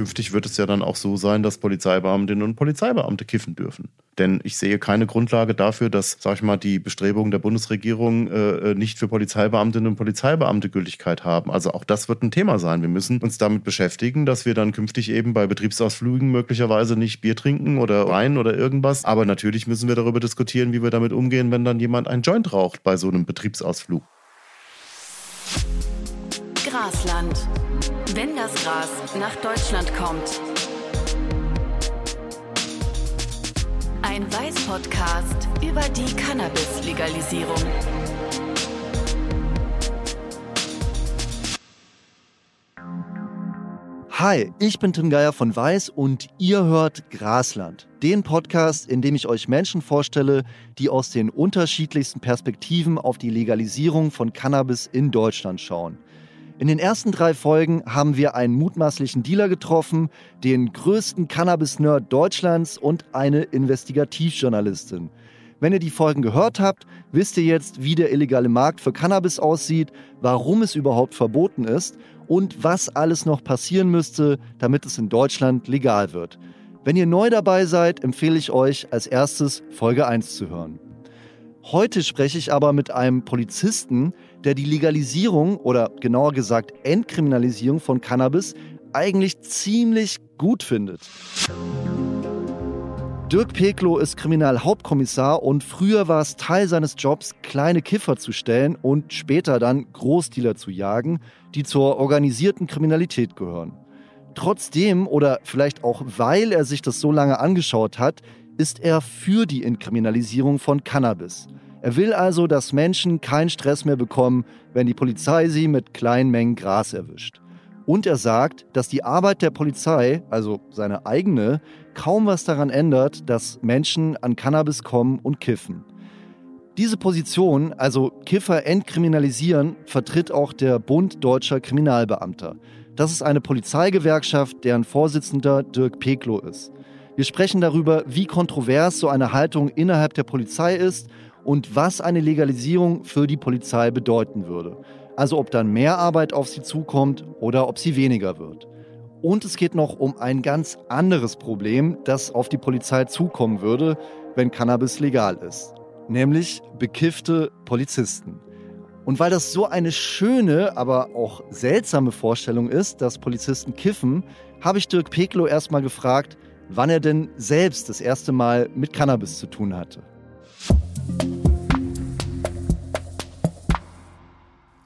Künftig wird es ja dann auch so sein, dass Polizeibeamtinnen und Polizeibeamte kiffen dürfen. Denn ich sehe keine Grundlage dafür, dass, sag ich mal, die Bestrebungen der Bundesregierung äh, nicht für Polizeibeamtinnen und Polizeibeamte Gültigkeit haben. Also auch das wird ein Thema sein. Wir müssen uns damit beschäftigen, dass wir dann künftig eben bei Betriebsausflügen möglicherweise nicht Bier trinken oder Wein oder irgendwas. Aber natürlich müssen wir darüber diskutieren, wie wir damit umgehen, wenn dann jemand ein Joint raucht bei so einem Betriebsausflug. Grasland. Wenn das Gras nach Deutschland kommt. Ein Weiß-Podcast über die Cannabis-Legalisierung. Hi, ich bin Tim Geier von Weiß und ihr hört Grasland, den Podcast, in dem ich euch Menschen vorstelle, die aus den unterschiedlichsten Perspektiven auf die Legalisierung von Cannabis in Deutschland schauen. In den ersten drei Folgen haben wir einen mutmaßlichen Dealer getroffen, den größten Cannabis-Nerd Deutschlands und eine Investigativjournalistin. Wenn ihr die Folgen gehört habt, wisst ihr jetzt, wie der illegale Markt für Cannabis aussieht, warum es überhaupt verboten ist und was alles noch passieren müsste, damit es in Deutschland legal wird. Wenn ihr neu dabei seid, empfehle ich euch als erstes Folge 1 zu hören. Heute spreche ich aber mit einem Polizisten, der die Legalisierung oder genauer gesagt Entkriminalisierung von Cannabis eigentlich ziemlich gut findet. Dirk Peklo ist Kriminalhauptkommissar und früher war es Teil seines Jobs, kleine Kiffer zu stellen und später dann Großdealer zu jagen, die zur organisierten Kriminalität gehören. Trotzdem oder vielleicht auch weil er sich das so lange angeschaut hat, ist er für die Entkriminalisierung von Cannabis. Er will also, dass Menschen keinen Stress mehr bekommen, wenn die Polizei sie mit kleinen Mengen Gras erwischt. Und er sagt, dass die Arbeit der Polizei, also seine eigene, kaum was daran ändert, dass Menschen an Cannabis kommen und kiffen. Diese Position, also Kiffer entkriminalisieren, vertritt auch der Bund Deutscher Kriminalbeamter. Das ist eine Polizeigewerkschaft, deren Vorsitzender Dirk Peklo ist. Wir sprechen darüber, wie kontrovers so eine Haltung innerhalb der Polizei ist und was eine Legalisierung für die Polizei bedeuten würde. Also ob dann mehr Arbeit auf sie zukommt oder ob sie weniger wird. Und es geht noch um ein ganz anderes Problem, das auf die Polizei zukommen würde, wenn Cannabis legal ist. Nämlich bekiffte Polizisten. Und weil das so eine schöne, aber auch seltsame Vorstellung ist, dass Polizisten kiffen, habe ich Dirk Peklo erstmal gefragt, wann er denn selbst das erste Mal mit Cannabis zu tun hatte.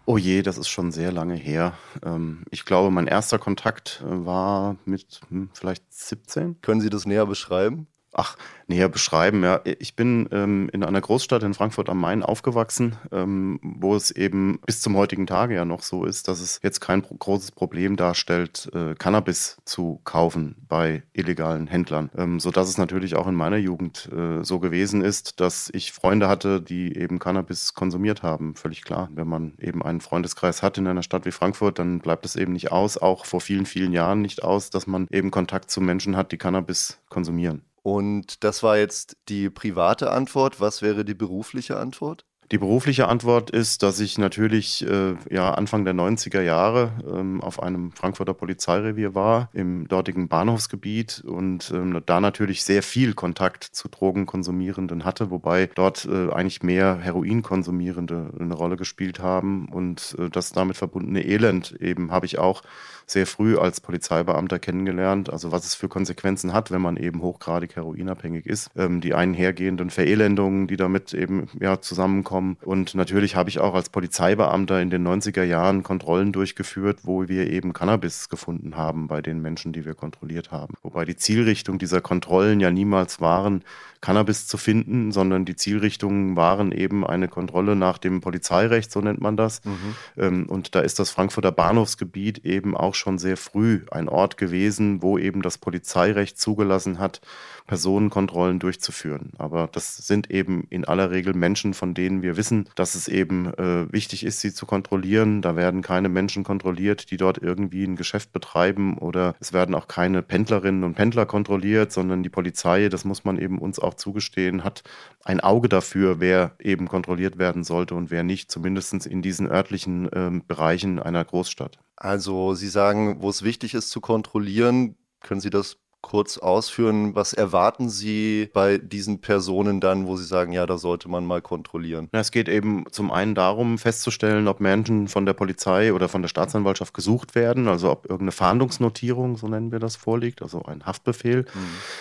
Oh je, das ist schon sehr lange her. Ähm, ich glaube, mein erster Kontakt äh, war mit hm, vielleicht 17. Können Sie das näher beschreiben? Ach, näher beschreiben, ja. Ich bin ähm, in einer Großstadt in Frankfurt am Main aufgewachsen, ähm, wo es eben bis zum heutigen Tage ja noch so ist, dass es jetzt kein großes Problem darstellt, äh, Cannabis zu kaufen bei illegalen Händlern. Ähm, sodass es natürlich auch in meiner Jugend äh, so gewesen ist, dass ich Freunde hatte, die eben Cannabis konsumiert haben. Völlig klar. Wenn man eben einen Freundeskreis hat in einer Stadt wie Frankfurt, dann bleibt es eben nicht aus, auch vor vielen, vielen Jahren nicht aus, dass man eben Kontakt zu Menschen hat, die Cannabis konsumieren. Und das war jetzt die private Antwort. Was wäre die berufliche Antwort? Die berufliche Antwort ist, dass ich natürlich äh, ja, Anfang der 90er Jahre ähm, auf einem Frankfurter Polizeirevier war, im dortigen Bahnhofsgebiet und ähm, da natürlich sehr viel Kontakt zu Drogenkonsumierenden hatte, wobei dort äh, eigentlich mehr Heroinkonsumierende eine Rolle gespielt haben und äh, das damit verbundene Elend eben habe ich auch sehr früh als Polizeibeamter kennengelernt, also was es für Konsequenzen hat, wenn man eben hochgradig heroinabhängig ist. Ähm, die einhergehenden Verelendungen, die damit eben ja, zusammenkommen. Und natürlich habe ich auch als Polizeibeamter in den 90er Jahren Kontrollen durchgeführt, wo wir eben Cannabis gefunden haben bei den Menschen, die wir kontrolliert haben. Wobei die Zielrichtung dieser Kontrollen ja niemals waren, Cannabis zu finden, sondern die Zielrichtungen waren eben eine Kontrolle nach dem Polizeirecht, so nennt man das. Mhm. Ähm, und da ist das Frankfurter Bahnhofsgebiet eben auch schon sehr früh ein Ort gewesen, wo eben das Polizeirecht zugelassen hat, Personenkontrollen durchzuführen. Aber das sind eben in aller Regel Menschen, von denen wir wissen, dass es eben äh, wichtig ist, sie zu kontrollieren. Da werden keine Menschen kontrolliert, die dort irgendwie ein Geschäft betreiben oder es werden auch keine Pendlerinnen und Pendler kontrolliert, sondern die Polizei, das muss man eben uns auch zugestehen, hat ein Auge dafür, wer eben kontrolliert werden sollte und wer nicht, zumindest in diesen örtlichen äh, Bereichen einer Großstadt. Also Sie sagen, wo es wichtig ist zu kontrollieren, können Sie das kurz ausführen, was erwarten Sie bei diesen Personen dann, wo Sie sagen, ja, da sollte man mal kontrollieren? Es geht eben zum einen darum, festzustellen, ob Menschen von der Polizei oder von der Staatsanwaltschaft gesucht werden, also ob irgendeine Fahndungsnotierung, so nennen wir das, vorliegt, also ein Haftbefehl. Mhm.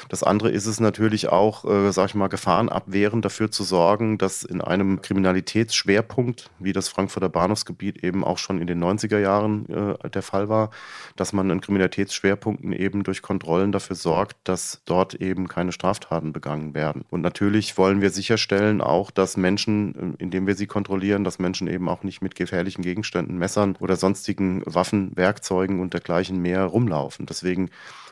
Das andere ist es natürlich auch, äh, sag ich mal, Gefahren abwehren, dafür zu sorgen, dass in einem Kriminalitätsschwerpunkt, wie das Frankfurter Bahnhofsgebiet eben auch schon in den 90er Jahren äh, der Fall war, dass man in Kriminalitätsschwerpunkten eben durch Kontrollen dafür dafür sorgt, dass dort eben keine Straftaten begangen werden. Und natürlich wollen wir sicherstellen auch, dass Menschen, äh, indem wir sie kontrollieren, dass Menschen eben auch nicht mit gefährlichen Gegenständen, Messern oder sonstigen Waffen, Werkzeugen und dergleichen mehr rumlaufen. Deswegen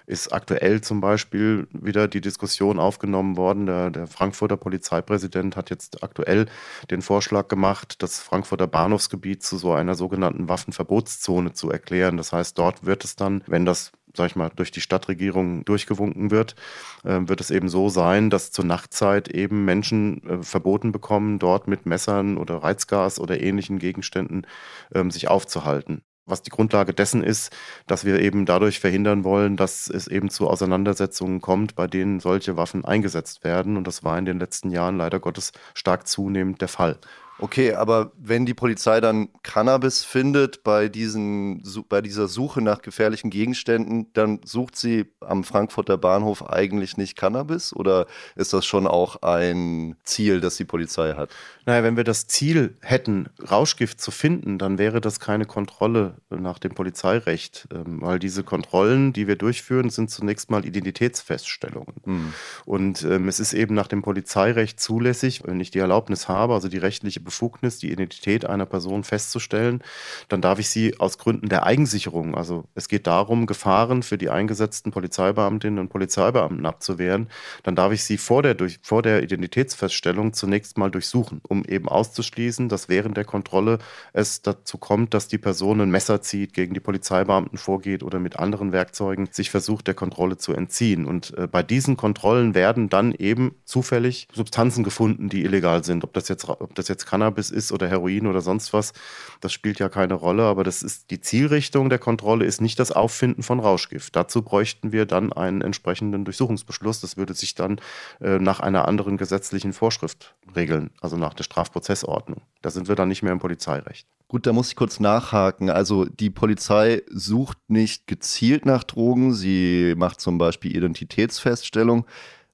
ist aktuell zum Beispiel wieder die Diskussion aufgenommen worden. Der, der, Frankfurter Polizeipräsident hat jetzt aktuell den Vorschlag gemacht, das Frankfurter Bahnhofsgebiet zu so einer sogenannten Waffenverbotszone zu erklären. Das heißt, dort wird es dann, wenn das sag ich mal, durch die Stadtregierung durchgewunken wird, äh, wird es eben so sein, dass zur Nachtzeit eben Menschen äh, verboten bekommen, dort mit Messern oder Reizgas oder ähnlichen Gegenständen ähm, sich aufzuhalten. Was die Grundlage dessen ist, dass wir eben dadurch verhindern wollen, dass es eben zu Auseinandersetzungen kommt, bei denen solche Waffen eingesetzt werden. Und das war in den letzten Jahren leider Gottes stark zunehmend der Fall. Okay, aber wenn die Polizei dann Cannabis findet bei, diesen, bei dieser Suche nach gefährlichen Gegenständen, dann sucht sie am Frankfurter Bahnhof eigentlich nicht Cannabis oder ist das schon auch ein Ziel, das die Polizei hat? Naja, wenn wir das Ziel hätten, Rauschgift zu finden, dann wäre das keine Kontrolle nach dem Polizeirecht, ähm, weil diese Kontrollen, die wir durchführen, sind zunächst mal Identitätsfeststellungen. Hm. Und ähm, es ist eben nach dem Polizeirecht zulässig, wenn ich die Erlaubnis habe, also die rechtliche Befugnis, die Identität einer Person festzustellen, dann darf ich sie aus Gründen der Eigensicherung, also es geht darum, Gefahren für die eingesetzten Polizeibeamtinnen und Polizeibeamten abzuwehren, dann darf ich sie vor der, durch, vor der Identitätsfeststellung zunächst mal durchsuchen, um eben auszuschließen, dass während der Kontrolle es dazu kommt, dass die Person ein Messer zieht, gegen die Polizeibeamten vorgeht oder mit anderen Werkzeugen sich versucht, der Kontrolle zu entziehen. Und äh, bei diesen Kontrollen werden dann eben zufällig Substanzen gefunden, die illegal sind. Ob das jetzt, ob das jetzt Cannabis ist oder Heroin oder sonst was, das spielt ja keine Rolle. Aber das ist die Zielrichtung der Kontrolle ist nicht das Auffinden von Rauschgift. Dazu bräuchten wir dann einen entsprechenden Durchsuchungsbeschluss. Das würde sich dann äh, nach einer anderen gesetzlichen Vorschrift regeln, also nach der Strafprozessordnung. Da sind wir dann nicht mehr im Polizeirecht. Gut, da muss ich kurz nachhaken. Also die Polizei sucht nicht gezielt nach Drogen, sie macht zum Beispiel Identitätsfeststellung.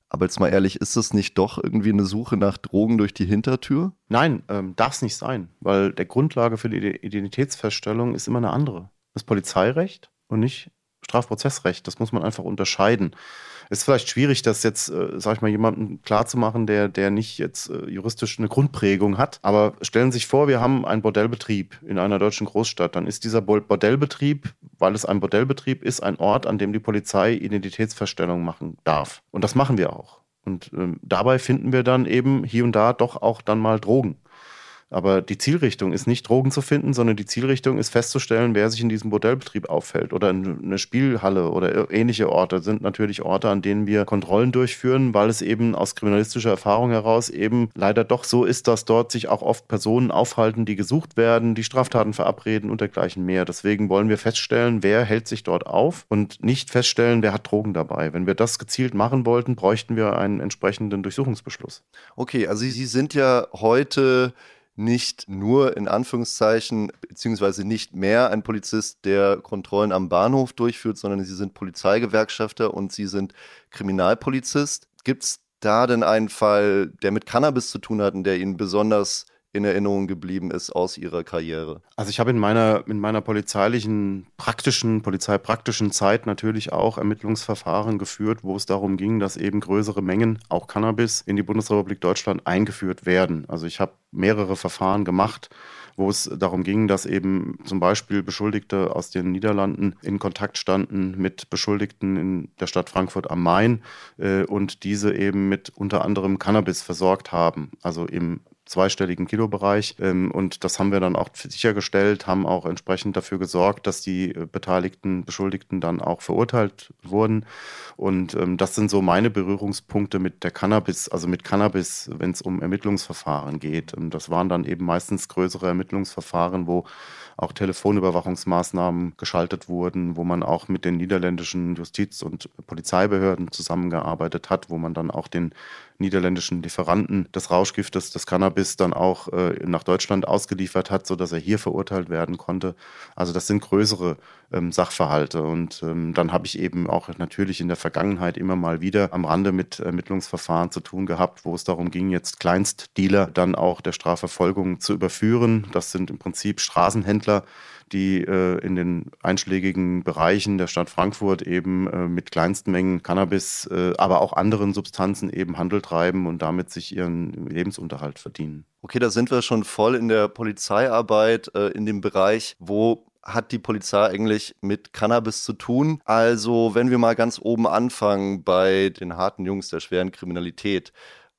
Aber jetzt mal ehrlich, ist das nicht doch irgendwie eine Suche nach Drogen durch die Hintertür? Nein, ähm, darf es nicht sein, weil der Grundlage für die Identitätsfeststellung ist immer eine andere. Das Polizeirecht und nicht Strafprozessrecht. Das muss man einfach unterscheiden. Ist vielleicht schwierig, das jetzt, äh, sag ich mal, jemandem klarzumachen, der, der nicht jetzt äh, juristisch eine Grundprägung hat. Aber stellen Sie sich vor, wir haben einen Bordellbetrieb in einer deutschen Großstadt. Dann ist dieser Bordellbetrieb, weil es ein Bordellbetrieb ist, ein Ort, an dem die Polizei Identitätsfeststellung machen darf. Und das machen wir auch. Und ähm, dabei finden wir dann eben hier und da doch auch dann mal Drogen. Aber die Zielrichtung ist nicht Drogen zu finden, sondern die Zielrichtung ist festzustellen, wer sich in diesem Bordellbetrieb auffällt. Oder eine Spielhalle oder ähnliche Orte sind natürlich Orte, an denen wir Kontrollen durchführen, weil es eben aus kriminalistischer Erfahrung heraus eben leider doch so ist, dass dort sich auch oft Personen aufhalten, die gesucht werden, die Straftaten verabreden und dergleichen mehr. Deswegen wollen wir feststellen, wer hält sich dort auf und nicht feststellen, wer hat Drogen dabei. Wenn wir das gezielt machen wollten, bräuchten wir einen entsprechenden Durchsuchungsbeschluss. Okay, also Sie sind ja heute nicht nur in Anführungszeichen, beziehungsweise nicht mehr ein Polizist, der Kontrollen am Bahnhof durchführt, sondern Sie sind Polizeigewerkschafter und Sie sind Kriminalpolizist. Gibt es da denn einen Fall, der mit Cannabis zu tun hat und der Ihnen besonders in Erinnerung geblieben ist aus Ihrer Karriere? Also ich habe in meiner, in meiner polizeilichen, praktischen, polizeipraktischen Zeit natürlich auch Ermittlungsverfahren geführt, wo es darum ging, dass eben größere Mengen, auch Cannabis, in die Bundesrepublik Deutschland eingeführt werden. Also ich habe mehrere Verfahren gemacht, wo es darum ging, dass eben zum Beispiel Beschuldigte aus den Niederlanden in Kontakt standen mit Beschuldigten in der Stadt Frankfurt am Main äh, und diese eben mit unter anderem Cannabis versorgt haben, also im zweistelligen Kilobereich. Ähm, und das haben wir dann auch sichergestellt, haben auch entsprechend dafür gesorgt, dass die äh, beteiligten Beschuldigten dann auch verurteilt wurden. Und ähm, das sind so meine Berührungspunkte mit der Cannabis, also mit Cannabis, wenn es um Ermittlungsverfahren geht. Und das waren dann eben meistens größere Ermittlungsverfahren, wo auch Telefonüberwachungsmaßnahmen geschaltet wurden, wo man auch mit den niederländischen Justiz- und Polizeibehörden zusammengearbeitet hat, wo man dann auch den niederländischen Lieferanten des Rauschgiftes, des Cannabis, dann auch äh, nach Deutschland ausgeliefert hat, sodass er hier verurteilt werden konnte. Also das sind größere ähm, Sachverhalte. Und ähm, dann habe ich eben auch natürlich in der Vergangenheit immer mal wieder am Rande mit Ermittlungsverfahren zu tun gehabt, wo es darum ging, jetzt Kleinstdealer dann auch der Strafverfolgung zu überführen. Das sind im Prinzip Straßenhändler, die äh, in den einschlägigen Bereichen der Stadt Frankfurt eben äh, mit Kleinstmengen Cannabis, äh, aber auch anderen Substanzen eben Handel treiben und damit sich ihren Lebensunterhalt verdienen. Okay, da sind wir schon voll in der Polizeiarbeit, äh, in dem Bereich, wo hat die Polizei eigentlich mit Cannabis zu tun? Also, wenn wir mal ganz oben anfangen bei den harten Jungs der schweren Kriminalität,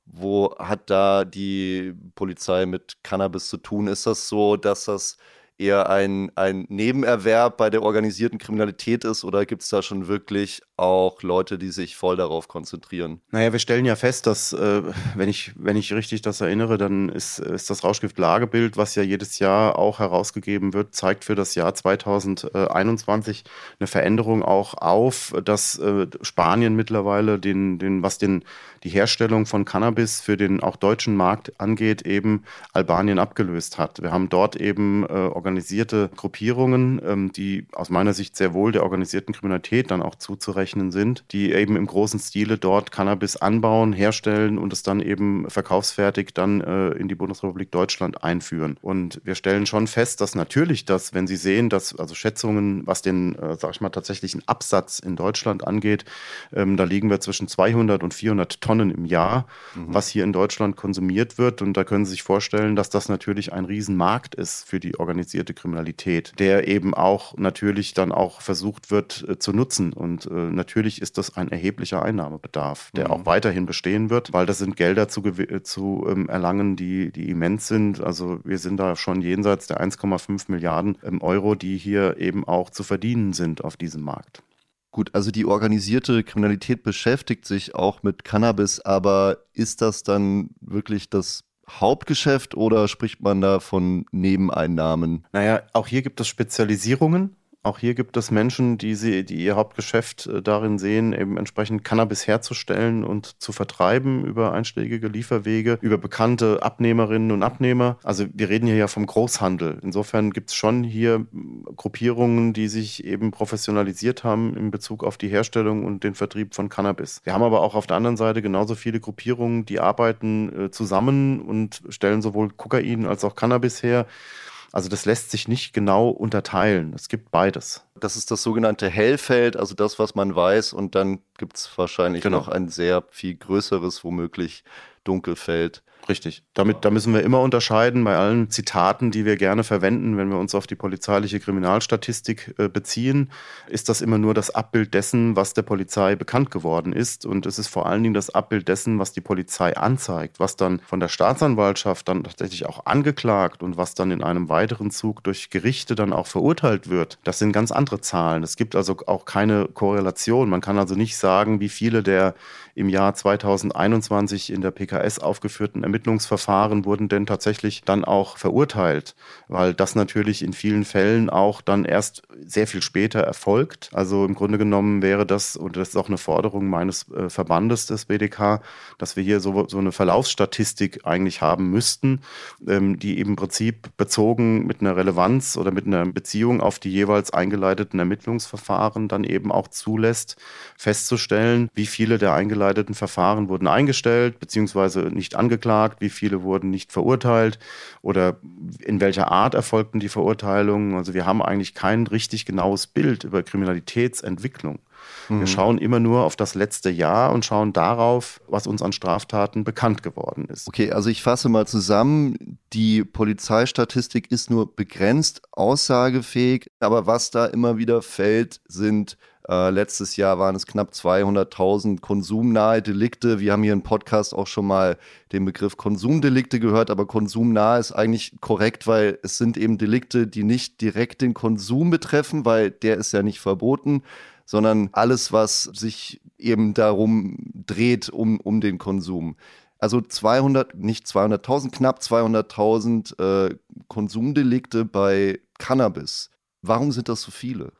wo hat da die Polizei mit Cannabis zu tun? Ist das so, dass das eher ein, ein Nebenerwerb bei der organisierten Kriminalität ist oder gibt es da schon wirklich auch Leute, die sich voll darauf konzentrieren? Naja, wir stellen ja fest, dass, äh, wenn, ich, wenn ich richtig das erinnere, dann ist, ist das Rauschgift-Lagebild, was ja jedes Jahr auch herausgegeben wird, zeigt für das Jahr 2021 eine Veränderung auch auf, dass äh, Spanien mittlerweile den, den, was den, die Herstellung von Cannabis für den auch deutschen Markt angeht, eben Albanien abgelöst hat. Wir haben dort eben äh, organisierte Gruppierungen, ähm, die aus meiner Sicht sehr wohl der organisierten Kriminalität dann auch zuzurechnen sind, die eben im großen Stile dort Cannabis anbauen, herstellen und es dann eben verkaufsfertig dann äh, in die Bundesrepublik Deutschland einführen. Und wir stellen schon fest, dass natürlich das, wenn Sie sehen, dass also Schätzungen, was den, äh, sag ich mal, tatsächlichen Absatz in Deutschland angeht, ähm, da liegen wir zwischen 200 und 400 Tonnen im Jahr, mhm. was hier in Deutschland konsumiert wird. Und da können Sie sich vorstellen, dass das natürlich ein Riesenmarkt ist für die organisierte organisierte Kriminalität, der eben auch natürlich dann auch versucht wird äh, zu nutzen. Und äh, natürlich ist das ein erheblicher Einnahmebedarf, der mhm. auch weiterhin bestehen wird, weil das sind Gelder zu, äh, zu ähm, erlangen, die, die immens sind. Also wir sind da schon jenseits der 1,5 Milliarden ähm, Euro, die hier eben auch zu verdienen sind auf diesem Markt. Gut, also die organisierte Kriminalität beschäftigt sich auch mit Cannabis, aber ist das dann wirklich das Hauptgeschäft oder spricht man da von Nebeneinnahmen? Naja, auch hier gibt es Spezialisierungen. Auch hier gibt es Menschen, die, sie, die ihr Hauptgeschäft äh, darin sehen, eben entsprechend Cannabis herzustellen und zu vertreiben über einschlägige Lieferwege, über bekannte Abnehmerinnen und Abnehmer. Also wir reden hier ja vom Großhandel. Insofern gibt es schon hier Gruppierungen, die sich eben professionalisiert haben in Bezug auf die Herstellung und den Vertrieb von Cannabis. Wir haben aber auch auf der anderen Seite genauso viele Gruppierungen, die arbeiten äh, zusammen und stellen sowohl Kokain als auch Cannabis her. Also das lässt sich nicht genau unterteilen. Es gibt beides. Das ist das sogenannte Hellfeld, also das, was man weiß. Und dann gibt es wahrscheinlich genau. noch ein sehr viel größeres, womöglich Dunkelfeld. Richtig. Damit, da müssen wir immer unterscheiden bei allen Zitaten, die wir gerne verwenden, wenn wir uns auf die polizeiliche Kriminalstatistik äh, beziehen, ist das immer nur das Abbild dessen, was der Polizei bekannt geworden ist. Und es ist vor allen Dingen das Abbild dessen, was die Polizei anzeigt, was dann von der Staatsanwaltschaft dann tatsächlich auch angeklagt und was dann in einem weiteren Zug durch Gerichte dann auch verurteilt wird. Das sind ganz andere Zahlen. Es gibt also auch keine Korrelation. Man kann also nicht sagen, wie viele der im Jahr 2021 in der PKS aufgeführten Ermittlungsverfahren wurden denn tatsächlich dann auch verurteilt, weil das natürlich in vielen Fällen auch dann erst sehr viel später erfolgt. Also im Grunde genommen wäre das, und das ist auch eine Forderung meines äh, Verbandes des BDK, dass wir hier so, so eine Verlaufsstatistik eigentlich haben müssten, ähm, die im Prinzip bezogen mit einer Relevanz oder mit einer Beziehung auf die jeweils eingeleiteten Ermittlungsverfahren dann eben auch zulässt, festzustellen, wie viele der eingeleiteten Verfahren wurden eingestellt bzw. nicht angeklagt wie viele wurden nicht verurteilt oder in welcher Art erfolgten die Verurteilungen. Also wir haben eigentlich kein richtig genaues Bild über Kriminalitätsentwicklung. Mhm. Wir schauen immer nur auf das letzte Jahr und schauen darauf, was uns an Straftaten bekannt geworden ist. Okay, also ich fasse mal zusammen. Die Polizeistatistik ist nur begrenzt aussagefähig, aber was da immer wieder fällt, sind äh, letztes Jahr waren es knapp 200.000 konsumnahe Delikte. Wir haben hier im Podcast auch schon mal den Begriff Konsumdelikte gehört, aber konsumnah ist eigentlich korrekt, weil es sind eben Delikte, die nicht direkt den Konsum betreffen, weil der ist ja nicht verboten, sondern alles, was sich eben darum dreht, um, um den Konsum. Also 200, nicht 200.000, knapp 200.000 äh, Konsumdelikte bei Cannabis. Warum sind das so viele?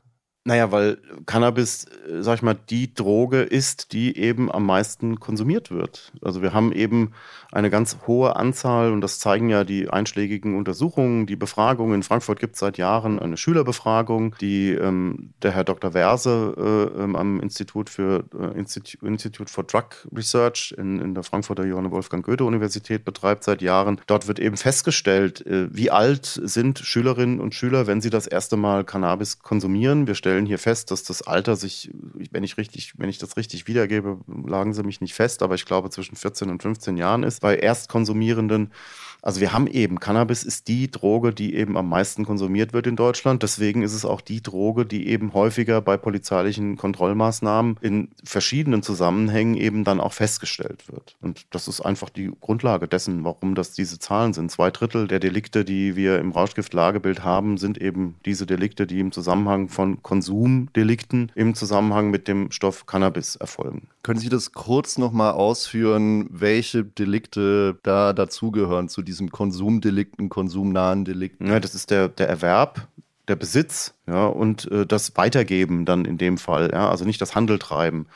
Naja, weil Cannabis, äh, sag ich mal, die Droge ist, die eben am meisten konsumiert wird. Also wir haben eben eine ganz hohe Anzahl, und das zeigen ja die einschlägigen Untersuchungen, die Befragungen. In Frankfurt gibt es seit Jahren eine Schülerbefragung, die ähm, der Herr Dr. Verse äh, ähm, am Institut für äh, Institute, Institute for Drug Research in, in der Frankfurter Johann Wolfgang Goethe Universität betreibt seit Jahren. Dort wird eben festgestellt, äh, wie alt sind Schülerinnen und Schüler, wenn sie das erste Mal Cannabis konsumieren. Wir stellen stellen hier fest, dass das Alter sich, wenn ich richtig, wenn ich das richtig wiedergebe, lagen sie mich nicht fest, aber ich glaube zwischen 14 und 15 Jahren ist. Bei Erstkonsumierenden also wir haben eben, Cannabis ist die Droge, die eben am meisten konsumiert wird in Deutschland. Deswegen ist es auch die Droge, die eben häufiger bei polizeilichen Kontrollmaßnahmen in verschiedenen Zusammenhängen eben dann auch festgestellt wird. Und das ist einfach die Grundlage dessen, warum das diese Zahlen sind. Zwei Drittel der Delikte, die wir im Rauschgiftlagebild haben, sind eben diese Delikte, die im Zusammenhang von Konsumdelikten im Zusammenhang mit dem Stoff Cannabis erfolgen. Können Sie das kurz nochmal ausführen, welche Delikte da dazugehören zu diesem Konsumdelikten, konsumnahen Delikten? Ja, das ist der, der Erwerb, der Besitz ja, und äh, das Weitergeben dann in dem Fall, ja, also nicht das Handeltreiben.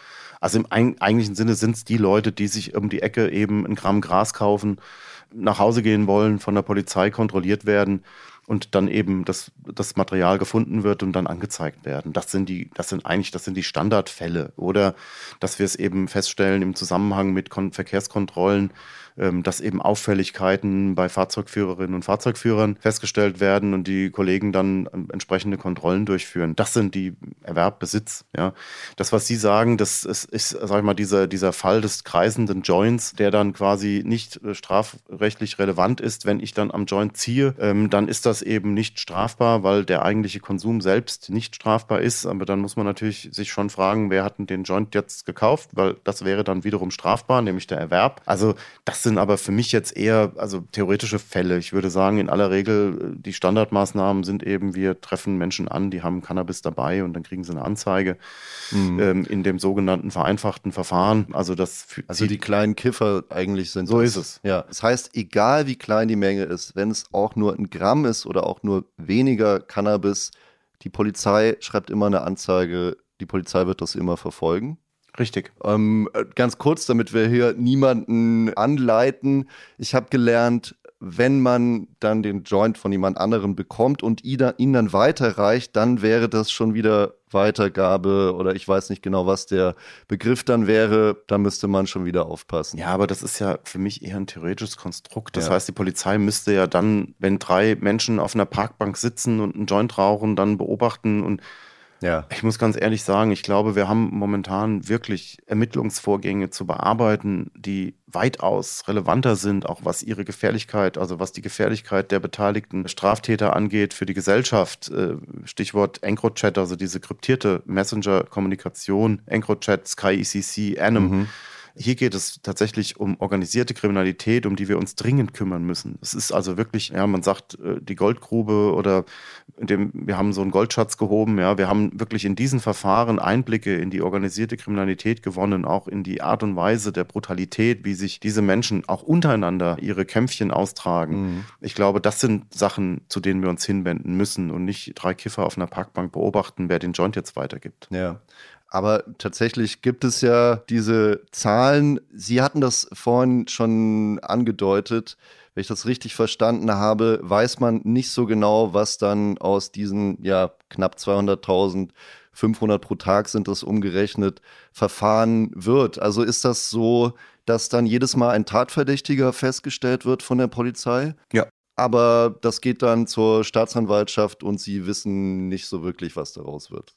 Also im eigentlichen Sinne sind es die Leute, die sich um die Ecke eben ein Gramm Gras kaufen, nach Hause gehen wollen, von der Polizei kontrolliert werden und dann eben das, das Material gefunden wird und dann angezeigt werden. Das sind die, das sind eigentlich, das sind die Standardfälle. Oder dass wir es eben feststellen im Zusammenhang mit Kon Verkehrskontrollen, ähm, dass eben Auffälligkeiten bei Fahrzeugführerinnen und Fahrzeugführern festgestellt werden und die Kollegen dann ähm, entsprechende Kontrollen durchführen. Das sind die Erwerbbesitz. Ja. Das, was Sie sagen, das ist, ist sag ich mal, dieser, dieser Fall des kreisenden Joints, der dann quasi nicht äh, strafrechtlich relevant ist. Wenn ich dann am Joint ziehe, ähm, dann ist das eben nicht strafbar, weil der eigentliche Konsum selbst nicht strafbar ist. Aber dann muss man natürlich sich schon fragen, wer hat denn den Joint jetzt gekauft, weil das wäre dann wiederum strafbar, nämlich der Erwerb. Also das sind aber für mich jetzt eher also theoretische Fälle. Ich würde sagen, in aller Regel, die Standardmaßnahmen sind eben, wir treffen Menschen an, die haben Cannabis dabei und dann kriegen sie eine Anzeige mhm. ähm, in dem sogenannten vereinfachten Verfahren. Also das Also die kleinen Kiffer eigentlich sind. So das. ist es. Ja. Das heißt, egal wie klein die Menge ist, wenn es auch nur ein Gramm ist oder auch nur weniger Cannabis, die Polizei schreibt immer eine Anzeige, die Polizei wird das immer verfolgen. Richtig. Ähm, ganz kurz, damit wir hier niemanden anleiten. Ich habe gelernt, wenn man dann den Joint von jemand anderem bekommt und ihn dann weiterreicht, dann wäre das schon wieder Weitergabe oder ich weiß nicht genau, was der Begriff dann wäre, da müsste man schon wieder aufpassen. Ja, aber das ist ja für mich eher ein theoretisches Konstrukt. Das ja. heißt, die Polizei müsste ja dann, wenn drei Menschen auf einer Parkbank sitzen und einen Joint rauchen, dann beobachten und ja. Ich muss ganz ehrlich sagen, ich glaube, wir haben momentan wirklich Ermittlungsvorgänge zu bearbeiten, die weitaus relevanter sind, auch was ihre Gefährlichkeit, also was die Gefährlichkeit der beteiligten Straftäter angeht für die Gesellschaft. Äh, Stichwort EncroChat, also diese kryptierte Messenger-Kommunikation, EncroChat, SkyECC, Anim. Mhm hier geht es tatsächlich um organisierte Kriminalität, um die wir uns dringend kümmern müssen. Es ist also wirklich, ja, man sagt, äh, die Goldgrube oder dem, wir haben so einen Goldschatz gehoben, ja, wir haben wirklich in diesen Verfahren Einblicke in die organisierte Kriminalität gewonnen, auch in die Art und Weise der Brutalität, wie sich diese Menschen auch untereinander ihre Kämpfchen austragen. Mhm. Ich glaube, das sind Sachen, zu denen wir uns hinwenden müssen und nicht drei Kiffer auf einer Parkbank beobachten, wer den Joint jetzt weitergibt. Ja. Aber tatsächlich gibt es ja diese Zahlen. Sie hatten das vorhin schon angedeutet. Wenn ich das richtig verstanden habe, weiß man nicht so genau, was dann aus diesen ja, knapp 200.000 500 pro Tag sind das umgerechnet, Verfahren wird. Also ist das so, dass dann jedes Mal ein Tatverdächtiger festgestellt wird von der Polizei. Ja. Aber das geht dann zur Staatsanwaltschaft und sie wissen nicht so wirklich, was daraus wird.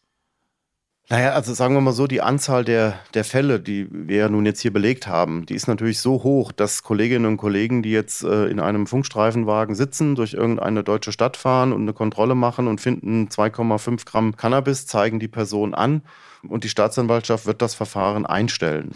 Naja, also sagen wir mal so, die Anzahl der, der Fälle, die wir ja nun jetzt hier belegt haben, die ist natürlich so hoch, dass Kolleginnen und Kollegen, die jetzt äh, in einem Funkstreifenwagen sitzen, durch irgendeine deutsche Stadt fahren und eine Kontrolle machen und finden 2,5 Gramm Cannabis, zeigen die Person an und die Staatsanwaltschaft wird das Verfahren einstellen.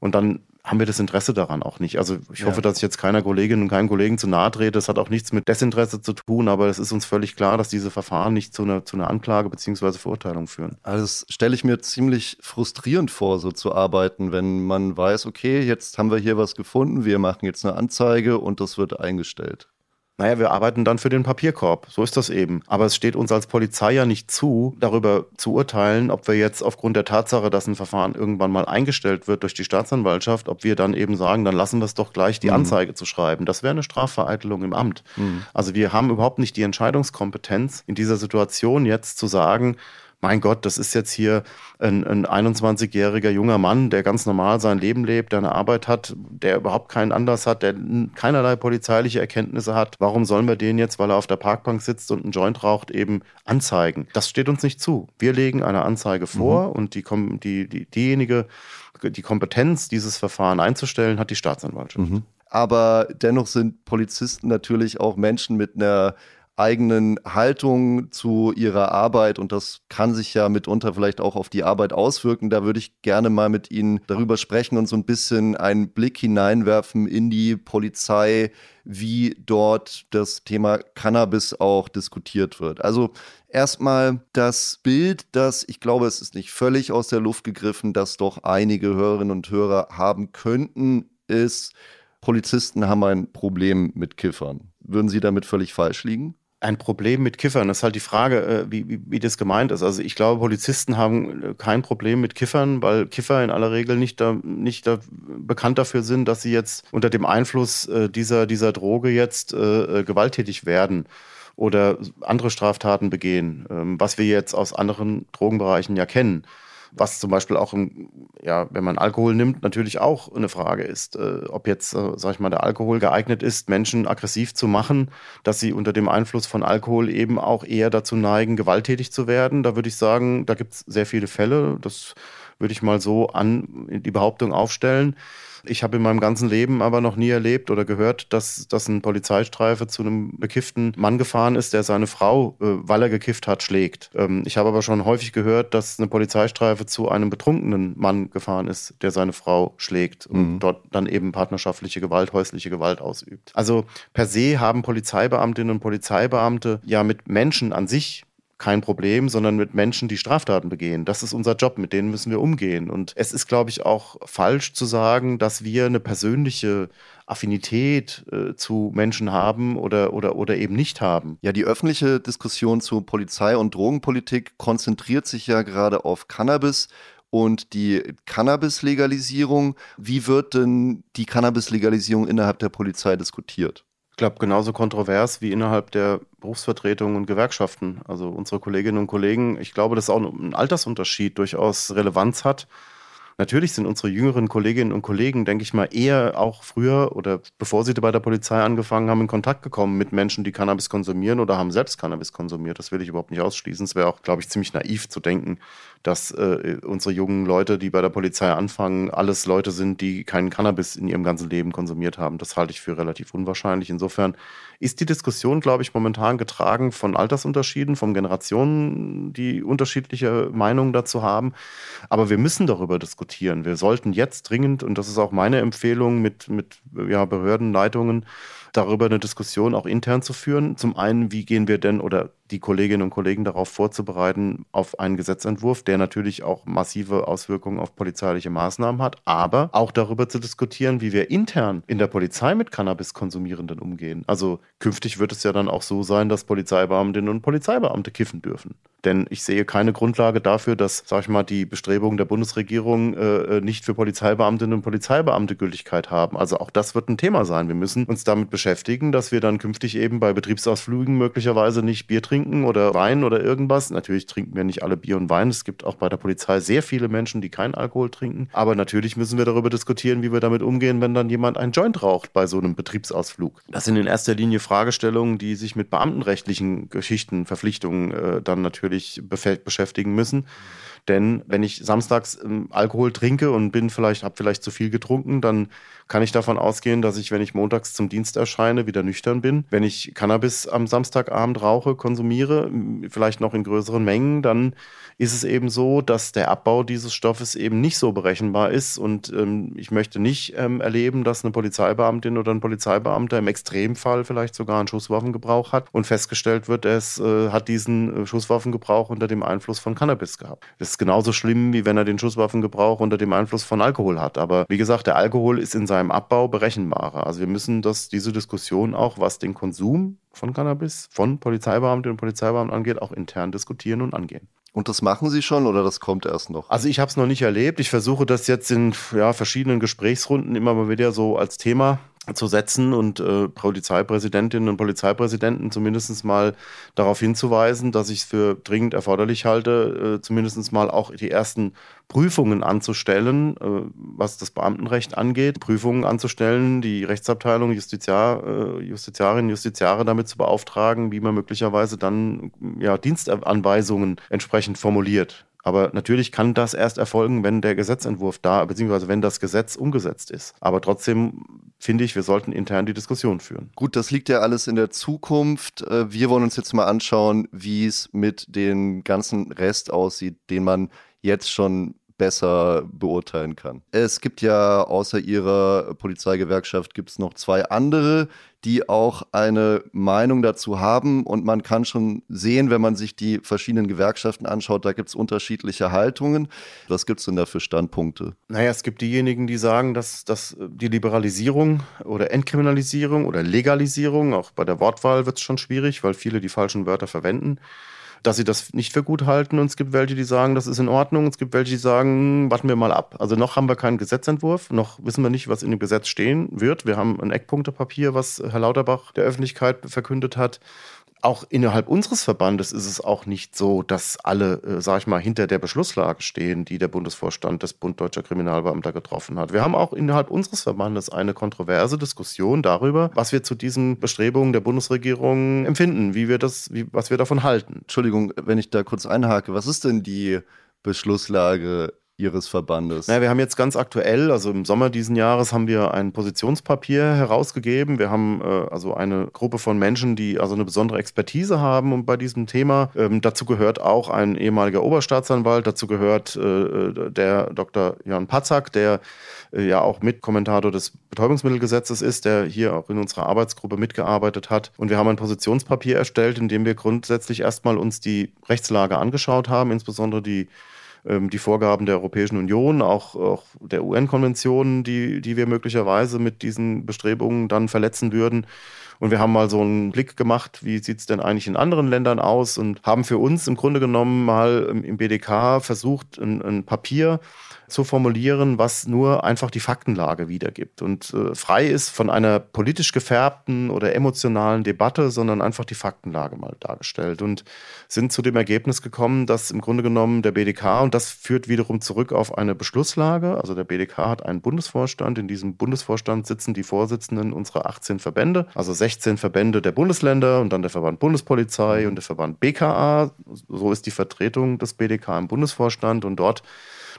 Und dann haben wir das Interesse daran auch nicht. Also ich ja. hoffe, dass ich jetzt keiner Kollegin und keinem Kollegen zu nahe trete. Das hat auch nichts mit Desinteresse zu tun, aber es ist uns völlig klar, dass diese Verfahren nicht zu einer, zu einer Anklage bzw. Verurteilung führen. Also das stelle ich mir ziemlich frustrierend vor, so zu arbeiten, wenn man weiß, okay, jetzt haben wir hier was gefunden, wir machen jetzt eine Anzeige und das wird eingestellt. Naja, wir arbeiten dann für den Papierkorb. So ist das eben. Aber es steht uns als Polizei ja nicht zu, darüber zu urteilen, ob wir jetzt aufgrund der Tatsache, dass ein Verfahren irgendwann mal eingestellt wird durch die Staatsanwaltschaft, ob wir dann eben sagen, dann lassen wir es doch gleich, die mhm. Anzeige zu schreiben. Das wäre eine Strafvereitelung im Amt. Mhm. Also wir haben überhaupt nicht die Entscheidungskompetenz in dieser Situation jetzt zu sagen, mein Gott, das ist jetzt hier ein, ein 21-jähriger junger Mann, der ganz normal sein Leben lebt, der eine Arbeit hat, der überhaupt keinen Anlass hat, der keinerlei polizeiliche Erkenntnisse hat. Warum sollen wir den jetzt, weil er auf der Parkbank sitzt und einen Joint raucht, eben anzeigen? Das steht uns nicht zu. Wir legen eine Anzeige vor mhm. und die, die, die, diejenige, die Kompetenz, dieses Verfahren einzustellen, hat die Staatsanwaltschaft. Mhm. Aber dennoch sind Polizisten natürlich auch Menschen mit einer eigenen Haltung zu ihrer Arbeit und das kann sich ja mitunter vielleicht auch auf die Arbeit auswirken. Da würde ich gerne mal mit Ihnen darüber sprechen und so ein bisschen einen Blick hineinwerfen in die Polizei, wie dort das Thema Cannabis auch diskutiert wird. Also erstmal das Bild, das ich glaube, es ist nicht völlig aus der Luft gegriffen, das doch einige Hörerinnen und Hörer haben könnten, ist, Polizisten haben ein Problem mit Kiffern. Würden Sie damit völlig falsch liegen? Ein Problem mit Kiffern. Das ist halt die Frage, äh, wie, wie, wie, das gemeint ist. Also ich glaube, Polizisten haben äh, kein Problem mit Kiffern, weil Kiffer in aller Regel nicht, da, nicht da bekannt dafür sind, dass sie jetzt unter dem Einfluss äh, dieser, dieser Droge jetzt äh, gewalttätig werden oder andere Straftaten begehen, ähm, was wir jetzt aus anderen Drogenbereichen ja kennen was zum Beispiel auch, im, ja, wenn man Alkohol nimmt, natürlich auch eine Frage ist, äh, ob jetzt, äh, sag ich mal, der Alkohol geeignet ist, Menschen aggressiv zu machen, dass sie unter dem Einfluss von Alkohol eben auch eher dazu neigen, gewalttätig zu werden. Da würde ich sagen, da gibt es sehr viele Fälle. Das würde ich mal so an die Behauptung aufstellen. Ich habe in meinem ganzen Leben aber noch nie erlebt oder gehört, dass, dass ein Polizeistreife zu einem bekifften Mann gefahren ist, der seine Frau, äh, weil er gekifft hat, schlägt. Ähm, ich habe aber schon häufig gehört, dass eine Polizeistreife zu einem betrunkenen Mann gefahren ist, der seine Frau schlägt und mhm. dort dann eben partnerschaftliche Gewalt, häusliche Gewalt ausübt. Also per se haben Polizeibeamtinnen und Polizeibeamte ja mit Menschen an sich kein Problem, sondern mit Menschen, die Straftaten begehen. Das ist unser Job, mit denen müssen wir umgehen. Und es ist, glaube ich, auch falsch zu sagen, dass wir eine persönliche Affinität äh, zu Menschen haben oder, oder, oder eben nicht haben. Ja, die öffentliche Diskussion zu Polizei und Drogenpolitik konzentriert sich ja gerade auf Cannabis und die Cannabis-Legalisierung. Wie wird denn die Cannabis-Legalisierung innerhalb der Polizei diskutiert? Ich glaube, genauso kontrovers wie innerhalb der Berufsvertretungen und Gewerkschaften. Also unsere Kolleginnen und Kollegen, ich glaube, dass auch ein Altersunterschied durchaus Relevanz hat. Natürlich sind unsere jüngeren Kolleginnen und Kollegen, denke ich mal, eher auch früher oder bevor sie bei der Polizei angefangen haben, in Kontakt gekommen mit Menschen, die Cannabis konsumieren oder haben selbst Cannabis konsumiert. Das will ich überhaupt nicht ausschließen. Es wäre auch, glaube ich, ziemlich naiv zu denken, dass äh, unsere jungen Leute, die bei der Polizei anfangen, alles Leute sind, die keinen Cannabis in ihrem ganzen Leben konsumiert haben. Das halte ich für relativ unwahrscheinlich. Insofern ist die Diskussion, glaube ich, momentan getragen von Altersunterschieden, von Generationen, die unterschiedliche Meinungen dazu haben. Aber wir müssen darüber diskutieren. Wir sollten jetzt dringend, und das ist auch meine Empfehlung mit, mit ja, Behördenleitungen, darüber eine Diskussion auch intern zu führen. Zum einen, wie gehen wir denn oder die Kolleginnen und Kollegen darauf vorzubereiten, auf einen Gesetzentwurf, der natürlich auch massive Auswirkungen auf polizeiliche Maßnahmen hat, aber auch darüber zu diskutieren, wie wir intern in der Polizei mit Cannabiskonsumierenden umgehen. Also künftig wird es ja dann auch so sein, dass Polizeibeamtinnen und Polizeibeamte kiffen dürfen. Denn ich sehe keine Grundlage dafür, dass, sag ich mal, die Bestrebungen der Bundesregierung äh, nicht für Polizeibeamtinnen und Polizeibeamte Gültigkeit haben. Also auch das wird ein Thema sein. Wir müssen uns damit beschäftigen beschäftigen, dass wir dann künftig eben bei Betriebsausflügen möglicherweise nicht Bier trinken oder Wein oder irgendwas. Natürlich trinken wir nicht alle Bier und Wein. Es gibt auch bei der Polizei sehr viele Menschen, die keinen Alkohol trinken. Aber natürlich müssen wir darüber diskutieren, wie wir damit umgehen, wenn dann jemand einen Joint raucht bei so einem Betriebsausflug. Das sind in erster Linie Fragestellungen, die sich mit beamtenrechtlichen Geschichten, Verpflichtungen äh, dann natürlich beschäftigen müssen. Denn wenn ich samstags ähm, Alkohol trinke und bin vielleicht, habe vielleicht zu viel getrunken, dann kann ich davon ausgehen, dass ich, wenn ich montags zum Dienst erscheine, wieder nüchtern bin. Wenn ich Cannabis am Samstagabend rauche, konsumiere, vielleicht noch in größeren Mengen, dann ist es eben so, dass der Abbau dieses Stoffes eben nicht so berechenbar ist. Und ähm, ich möchte nicht ähm, erleben, dass eine Polizeibeamtin oder ein Polizeibeamter im Extremfall vielleicht sogar einen Schusswaffengebrauch hat und festgestellt wird, er äh, hat diesen äh, Schusswaffengebrauch unter dem Einfluss von Cannabis gehabt. Das ist genauso schlimm, wie wenn er den Schusswaffengebrauch unter dem Einfluss von Alkohol hat. Aber wie gesagt, der Alkohol ist in seinem Abbau berechenbarer. Also wir müssen das, diese Diskussion auch, was den Konsum von Cannabis von Polizeibeamten und Polizeibeamten angeht, auch intern diskutieren und angehen. Und das machen Sie schon oder das kommt erst noch? Also ich habe es noch nicht erlebt. Ich versuche das jetzt in ja, verschiedenen Gesprächsrunden immer mal wieder so als Thema zu setzen und äh, Polizeipräsidentinnen und Polizeipräsidenten zumindest mal darauf hinzuweisen, dass ich es für dringend erforderlich halte, äh, zumindest mal auch die ersten Prüfungen anzustellen, äh, was das Beamtenrecht angeht, Prüfungen anzustellen, die Rechtsabteilung, Justiziar, äh, Justiziarinnen, Justiziare damit zu beauftragen, wie man möglicherweise dann ja, Dienstanweisungen entsprechend formuliert. Aber natürlich kann das erst erfolgen, wenn der Gesetzentwurf da, beziehungsweise wenn das Gesetz umgesetzt ist. Aber trotzdem finde ich, wir sollten intern die Diskussion führen. Gut, das liegt ja alles in der Zukunft. Äh, wir wollen uns jetzt mal anschauen, wie es mit dem ganzen Rest aussieht, den man jetzt schon besser beurteilen kann. Es gibt ja außer ihrer Polizeigewerkschaft gibt es noch zwei andere, die auch eine Meinung dazu haben und man kann schon sehen, wenn man sich die verschiedenen Gewerkschaften anschaut, da gibt es unterschiedliche Haltungen. Was gibt es denn da für Standpunkte? Naja, es gibt diejenigen, die sagen, dass, dass die Liberalisierung oder Entkriminalisierung oder Legalisierung, auch bei der Wortwahl wird es schon schwierig, weil viele die falschen Wörter verwenden dass sie das nicht für gut halten und es gibt welche, die sagen, das ist in Ordnung. Es gibt welche, die sagen, warten wir mal ab. Also noch haben wir keinen Gesetzentwurf, noch wissen wir nicht, was in dem Gesetz stehen wird. Wir haben ein Eckpunktepapier, was Herr Lauterbach der Öffentlichkeit verkündet hat auch innerhalb unseres Verbandes ist es auch nicht so, dass alle, äh, sag ich mal, hinter der Beschlusslage stehen, die der Bundesvorstand des Bund Deutscher Kriminalbeamter getroffen hat. Wir haben auch innerhalb unseres Verbandes eine kontroverse Diskussion darüber, was wir zu diesen Bestrebungen der Bundesregierung empfinden, wie wir das, wie, was wir davon halten. Entschuldigung, wenn ich da kurz einhake, was ist denn die Beschlusslage Ihres Verbandes? Naja, wir haben jetzt ganz aktuell, also im Sommer diesen Jahres, haben wir ein Positionspapier herausgegeben. Wir haben äh, also eine Gruppe von Menschen, die also eine besondere Expertise haben und bei diesem Thema. Ähm, dazu gehört auch ein ehemaliger Oberstaatsanwalt, dazu gehört äh, der Dr. Jan Patzak, der äh, ja auch Mitkommentator des Betäubungsmittelgesetzes ist, der hier auch in unserer Arbeitsgruppe mitgearbeitet hat. Und wir haben ein Positionspapier erstellt, in dem wir grundsätzlich erstmal uns die Rechtslage angeschaut haben, insbesondere die die Vorgaben der Europäischen Union, auch, auch der UN-Konventionen, die, die wir möglicherweise mit diesen Bestrebungen dann verletzen würden. Und wir haben mal so einen Blick gemacht, wie sieht es denn eigentlich in anderen Ländern aus und haben für uns im Grunde genommen mal im BDK versucht, ein, ein Papier zu formulieren, was nur einfach die Faktenlage wiedergibt und äh, frei ist von einer politisch gefärbten oder emotionalen Debatte, sondern einfach die Faktenlage mal dargestellt und sind zu dem Ergebnis gekommen, dass im Grunde genommen der BDK, und das führt wiederum zurück auf eine Beschlusslage, also der BDK hat einen Bundesvorstand, in diesem Bundesvorstand sitzen die Vorsitzenden unserer 18 Verbände, also 16 Verbände der Bundesländer und dann der Verband Bundespolizei und der Verband BKA, so ist die Vertretung des BDK im Bundesvorstand und dort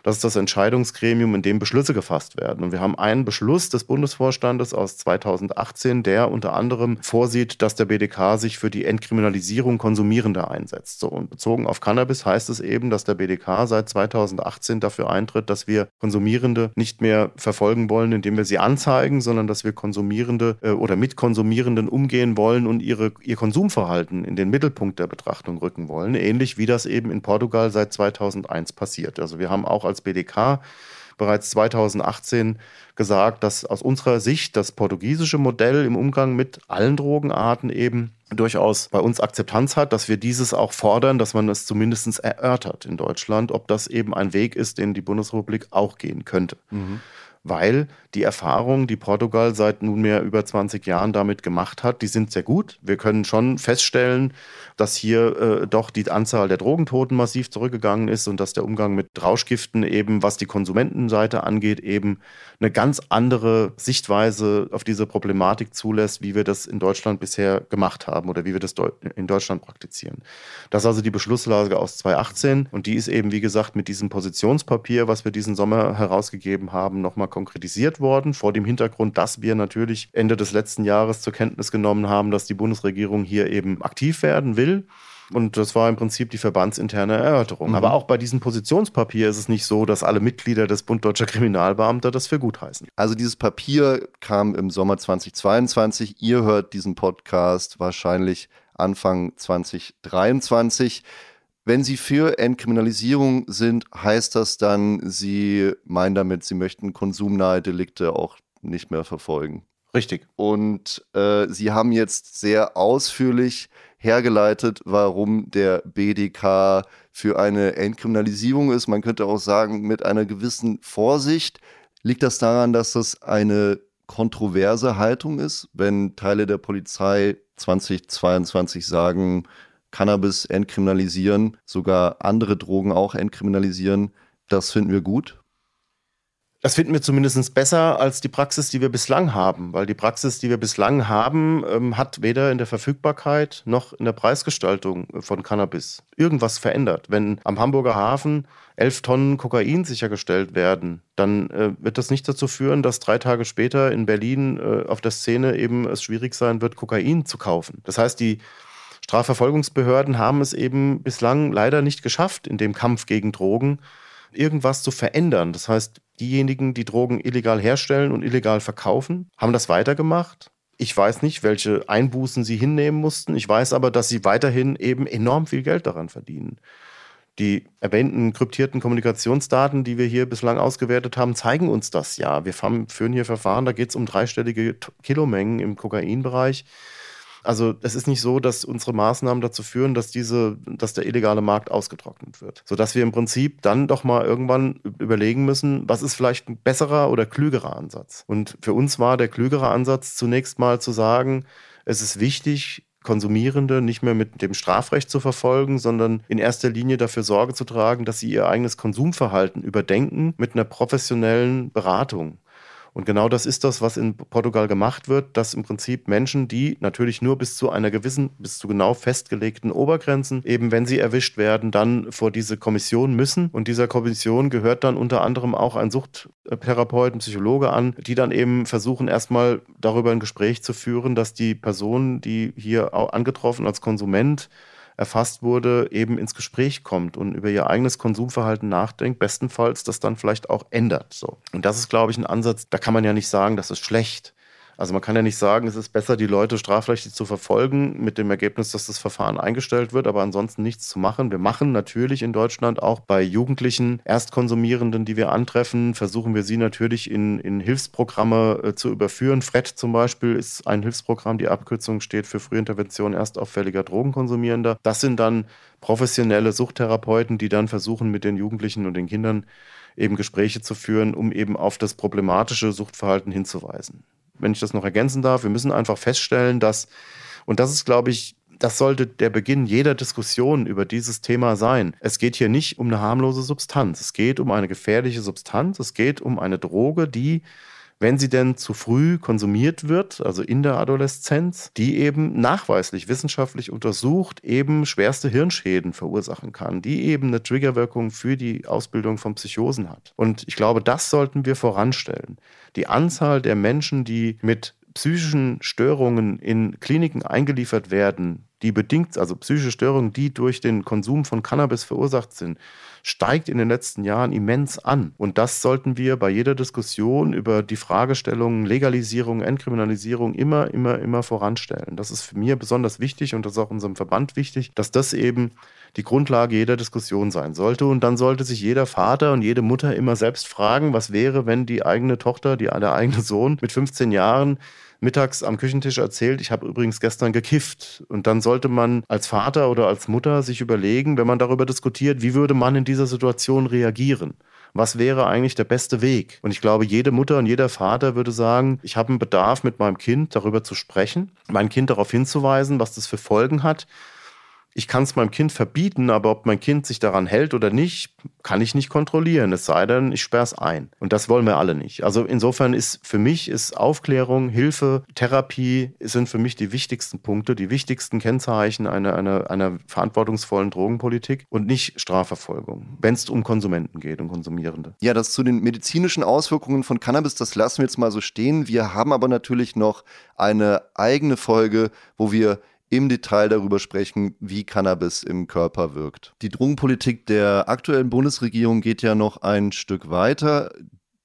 das ist das Entscheidungsgremium, in dem Beschlüsse gefasst werden. Und wir haben einen Beschluss des Bundesvorstandes aus 2018, der unter anderem vorsieht, dass der BDK sich für die Entkriminalisierung Konsumierender einsetzt. So, und bezogen auf Cannabis heißt es eben, dass der BDK seit 2018 dafür eintritt, dass wir Konsumierende nicht mehr verfolgen wollen, indem wir sie anzeigen, sondern dass wir Konsumierende äh, oder mit Konsumierenden umgehen wollen und ihre, ihr Konsumverhalten in den Mittelpunkt der Betrachtung rücken wollen. Ähnlich wie das eben in Portugal seit 2001 passiert. Also wir haben auch als als BDK bereits 2018 gesagt, dass aus unserer Sicht das portugiesische Modell im Umgang mit allen Drogenarten eben durchaus bei uns Akzeptanz hat, dass wir dieses auch fordern, dass man es zumindest erörtert in Deutschland, ob das eben ein Weg ist, den die Bundesrepublik auch gehen könnte. Mhm. Weil die Erfahrungen, die Portugal seit nunmehr über 20 Jahren damit gemacht hat, die sind sehr gut. Wir können schon feststellen, dass hier äh, doch die Anzahl der Drogentoten massiv zurückgegangen ist und dass der Umgang mit Rauschgiften eben, was die Konsumentenseite angeht, eben eine ganz andere Sichtweise auf diese Problematik zulässt, wie wir das in Deutschland bisher gemacht haben oder wie wir das in Deutschland praktizieren. Das ist also die Beschlusslage aus 2018 und die ist eben, wie gesagt, mit diesem Positionspapier, was wir diesen Sommer herausgegeben haben, nochmal konkretisiert worden, vor dem Hintergrund, dass wir natürlich Ende des letzten Jahres zur Kenntnis genommen haben, dass die Bundesregierung hier eben aktiv werden will. Und das war im Prinzip die verbandsinterne Erörterung. Mhm. Aber auch bei diesem Positionspapier ist es nicht so, dass alle Mitglieder des Bund Deutscher Kriminalbeamter das für gut heißen. Also dieses Papier kam im Sommer 2022. Ihr hört diesen Podcast wahrscheinlich Anfang 2023. Wenn Sie für Entkriminalisierung sind, heißt das dann, Sie meinen damit, Sie möchten konsumnahe Delikte auch nicht mehr verfolgen. Richtig. Und äh, Sie haben jetzt sehr ausführlich hergeleitet, warum der BDK für eine Entkriminalisierung ist. Man könnte auch sagen, mit einer gewissen Vorsicht. Liegt das daran, dass das eine kontroverse Haltung ist, wenn Teile der Polizei 2022 sagen, Cannabis entkriminalisieren, sogar andere Drogen auch entkriminalisieren. Das finden wir gut. Das finden wir zumindest besser als die Praxis, die wir bislang haben, weil die Praxis, die wir bislang haben, ähm, hat weder in der Verfügbarkeit noch in der Preisgestaltung von Cannabis irgendwas verändert. Wenn am Hamburger Hafen elf Tonnen Kokain sichergestellt werden, dann äh, wird das nicht dazu führen, dass drei Tage später in Berlin äh, auf der Szene eben es schwierig sein wird, Kokain zu kaufen. Das heißt, die Strafverfolgungsbehörden haben es eben bislang leider nicht geschafft, in dem Kampf gegen Drogen irgendwas zu verändern. Das heißt, diejenigen, die Drogen illegal herstellen und illegal verkaufen, haben das weitergemacht. Ich weiß nicht, welche Einbußen sie hinnehmen mussten. Ich weiß aber, dass sie weiterhin eben enorm viel Geld daran verdienen. Die erwähnten kryptierten Kommunikationsdaten, die wir hier bislang ausgewertet haben, zeigen uns das ja. Wir führen hier Verfahren, da geht es um dreistellige Kilomengen im Kokainbereich. Also es ist nicht so, dass unsere Maßnahmen dazu führen, dass diese, dass der illegale Markt ausgetrocknet wird. Sodass wir im Prinzip dann doch mal irgendwann überlegen müssen, was ist vielleicht ein besserer oder klügerer Ansatz. Und für uns war der klügere Ansatz zunächst mal zu sagen, es ist wichtig, Konsumierende nicht mehr mit dem Strafrecht zu verfolgen, sondern in erster Linie dafür Sorge zu tragen, dass sie ihr eigenes Konsumverhalten überdenken mit einer professionellen Beratung. Und genau das ist das, was in Portugal gemacht wird, dass im Prinzip Menschen, die natürlich nur bis zu einer gewissen, bis zu genau festgelegten Obergrenzen, eben wenn sie erwischt werden, dann vor diese Kommission müssen. Und dieser Kommission gehört dann unter anderem auch ein Suchttherapeut, ein Psychologe an, die dann eben versuchen, erstmal darüber ein Gespräch zu führen, dass die Person, die hier angetroffen als Konsument erfasst wurde, eben ins Gespräch kommt und über ihr eigenes Konsumverhalten nachdenkt, bestenfalls das dann vielleicht auch ändert. So. Und das ist, glaube ich, ein Ansatz, da kann man ja nicht sagen, das ist schlecht. Also man kann ja nicht sagen, es ist besser, die Leute strafrechtlich zu verfolgen, mit dem Ergebnis, dass das Verfahren eingestellt wird, aber ansonsten nichts zu machen. Wir machen natürlich in Deutschland auch bei Jugendlichen Erstkonsumierenden, die wir antreffen, versuchen wir sie natürlich in, in Hilfsprogramme äh, zu überführen. FRED zum Beispiel ist ein Hilfsprogramm, die Abkürzung steht für Frühintervention erstauffälliger Drogenkonsumierender. Das sind dann professionelle Suchttherapeuten, die dann versuchen, mit den Jugendlichen und den Kindern eben Gespräche zu führen, um eben auf das problematische Suchtverhalten hinzuweisen wenn ich das noch ergänzen darf, wir müssen einfach feststellen, dass, und das ist, glaube ich, das sollte der Beginn jeder Diskussion über dieses Thema sein. Es geht hier nicht um eine harmlose Substanz. Es geht um eine gefährliche Substanz. Es geht um eine Droge, die wenn sie denn zu früh konsumiert wird, also in der Adoleszenz, die eben nachweislich wissenschaftlich untersucht eben schwerste Hirnschäden verursachen kann, die eben eine Triggerwirkung für die Ausbildung von Psychosen hat. Und ich glaube, das sollten wir voranstellen. Die Anzahl der Menschen, die mit psychischen Störungen in Kliniken eingeliefert werden, die bedingt, also psychische Störungen, die durch den Konsum von Cannabis verursacht sind, steigt in den letzten Jahren immens an. Und das sollten wir bei jeder Diskussion über die Fragestellungen Legalisierung, Entkriminalisierung immer, immer, immer voranstellen. Das ist für mich besonders wichtig und das ist auch unserem Verband wichtig, dass das eben die Grundlage jeder Diskussion sein sollte. Und dann sollte sich jeder Vater und jede Mutter immer selbst fragen, was wäre, wenn die eigene Tochter, die, der eigene Sohn mit 15 Jahren mittags am Küchentisch erzählt, ich habe übrigens gestern gekifft. Und dann sollte man als Vater oder als Mutter sich überlegen, wenn man darüber diskutiert, wie würde man in dieser Situation reagieren? was wäre eigentlich der beste Weg? Und ich glaube, jede Mutter und jeder Vater würde sagen, ich habe einen Bedarf mit meinem Kind darüber zu sprechen, mein Kind darauf hinzuweisen, was das für Folgen hat ich kann es meinem Kind verbieten, aber ob mein Kind sich daran hält oder nicht, kann ich nicht kontrollieren. Es sei denn, ich sperre es ein. Und das wollen wir alle nicht. Also insofern ist für mich ist Aufklärung, Hilfe, Therapie sind für mich die wichtigsten Punkte, die wichtigsten Kennzeichen einer, einer, einer verantwortungsvollen Drogenpolitik und nicht Strafverfolgung, wenn es um Konsumenten geht und Konsumierende. Ja, das zu den medizinischen Auswirkungen von Cannabis, das lassen wir jetzt mal so stehen. Wir haben aber natürlich noch eine eigene Folge, wo wir im Detail darüber sprechen, wie Cannabis im Körper wirkt. Die Drogenpolitik der aktuellen Bundesregierung geht ja noch ein Stück weiter.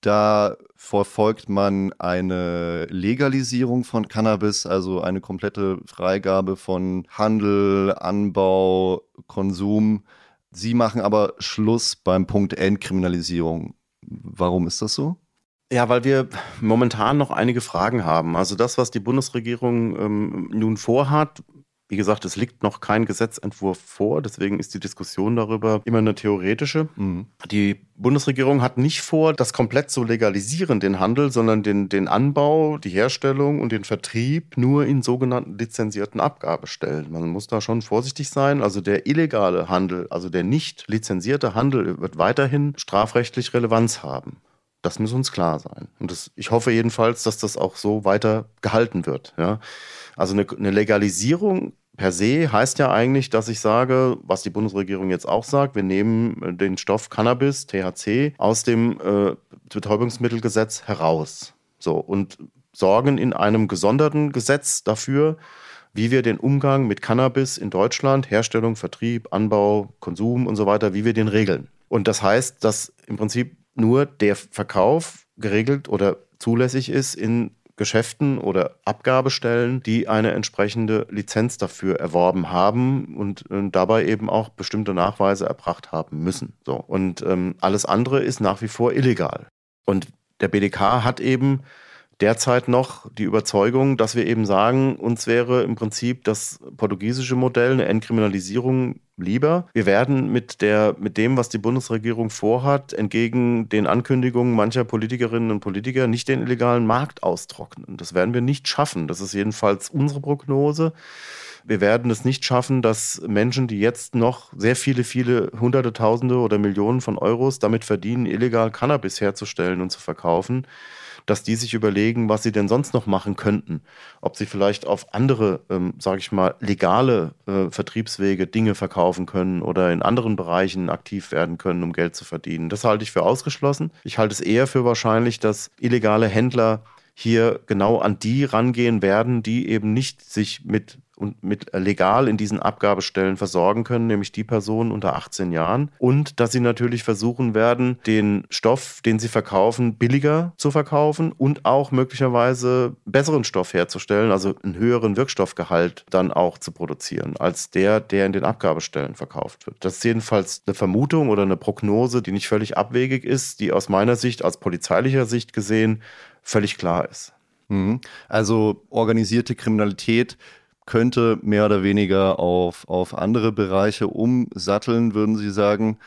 Da verfolgt man eine Legalisierung von Cannabis, also eine komplette Freigabe von Handel, Anbau, Konsum. Sie machen aber Schluss beim Punkt Entkriminalisierung. Warum ist das so? Ja, weil wir momentan noch einige Fragen haben. Also das, was die Bundesregierung ähm, nun vorhat, wie gesagt, es liegt noch kein Gesetzentwurf vor, deswegen ist die Diskussion darüber immer eine theoretische. Mhm. Die Bundesregierung hat nicht vor, das komplett zu legalisieren, den Handel, sondern den, den Anbau, die Herstellung und den Vertrieb nur in sogenannten lizenzierten Abgabestellen. Man muss da schon vorsichtig sein. Also der illegale Handel, also der nicht lizenzierte Handel wird weiterhin strafrechtlich Relevanz haben. Das muss uns klar sein. Und das, ich hoffe jedenfalls, dass das auch so weiter gehalten wird. Ja. Also eine, eine Legalisierung per se heißt ja eigentlich, dass ich sage, was die Bundesregierung jetzt auch sagt, wir nehmen den Stoff Cannabis, THC, aus dem äh, Betäubungsmittelgesetz heraus. So, und sorgen in einem gesonderten Gesetz dafür, wie wir den Umgang mit Cannabis in Deutschland, Herstellung, Vertrieb, Anbau, Konsum und so weiter, wie wir den regeln. Und das heißt, dass im Prinzip nur der Verkauf geregelt oder zulässig ist in Geschäften oder Abgabestellen, die eine entsprechende Lizenz dafür erworben haben und äh, dabei eben auch bestimmte Nachweise erbracht haben müssen. So. Und ähm, alles andere ist nach wie vor illegal. Und der BDK hat eben derzeit noch die Überzeugung, dass wir eben sagen, uns wäre im Prinzip das portugiesische Modell, eine Entkriminalisierung lieber. Wir werden mit, der, mit dem, was die Bundesregierung vorhat, entgegen den Ankündigungen mancher Politikerinnen und Politiker nicht den illegalen Markt austrocknen. Das werden wir nicht schaffen. Das ist jedenfalls unsere Prognose. Wir werden es nicht schaffen, dass Menschen, die jetzt noch sehr viele, viele Hunderte, Tausende oder Millionen von Euros damit verdienen, illegal Cannabis herzustellen und zu verkaufen, dass die sich überlegen, was sie denn sonst noch machen könnten. Ob sie vielleicht auf andere, ähm, sage ich mal, legale äh, Vertriebswege Dinge verkaufen können oder in anderen Bereichen aktiv werden können, um Geld zu verdienen. Das halte ich für ausgeschlossen. Ich halte es eher für wahrscheinlich, dass illegale Händler hier genau an die rangehen werden, die eben nicht sich mit und mit legal in diesen Abgabestellen versorgen können, nämlich die Personen unter 18 Jahren. Und dass sie natürlich versuchen werden, den Stoff, den sie verkaufen, billiger zu verkaufen und auch möglicherweise besseren Stoff herzustellen, also einen höheren Wirkstoffgehalt dann auch zu produzieren, als der, der in den Abgabestellen verkauft wird. Das ist jedenfalls eine Vermutung oder eine Prognose, die nicht völlig abwegig ist, die aus meiner Sicht, aus polizeilicher Sicht gesehen, völlig klar ist. Mhm. Also organisierte Kriminalität könnte mehr oder weniger auf, auf andere Bereiche umsatteln, würden Sie sagen.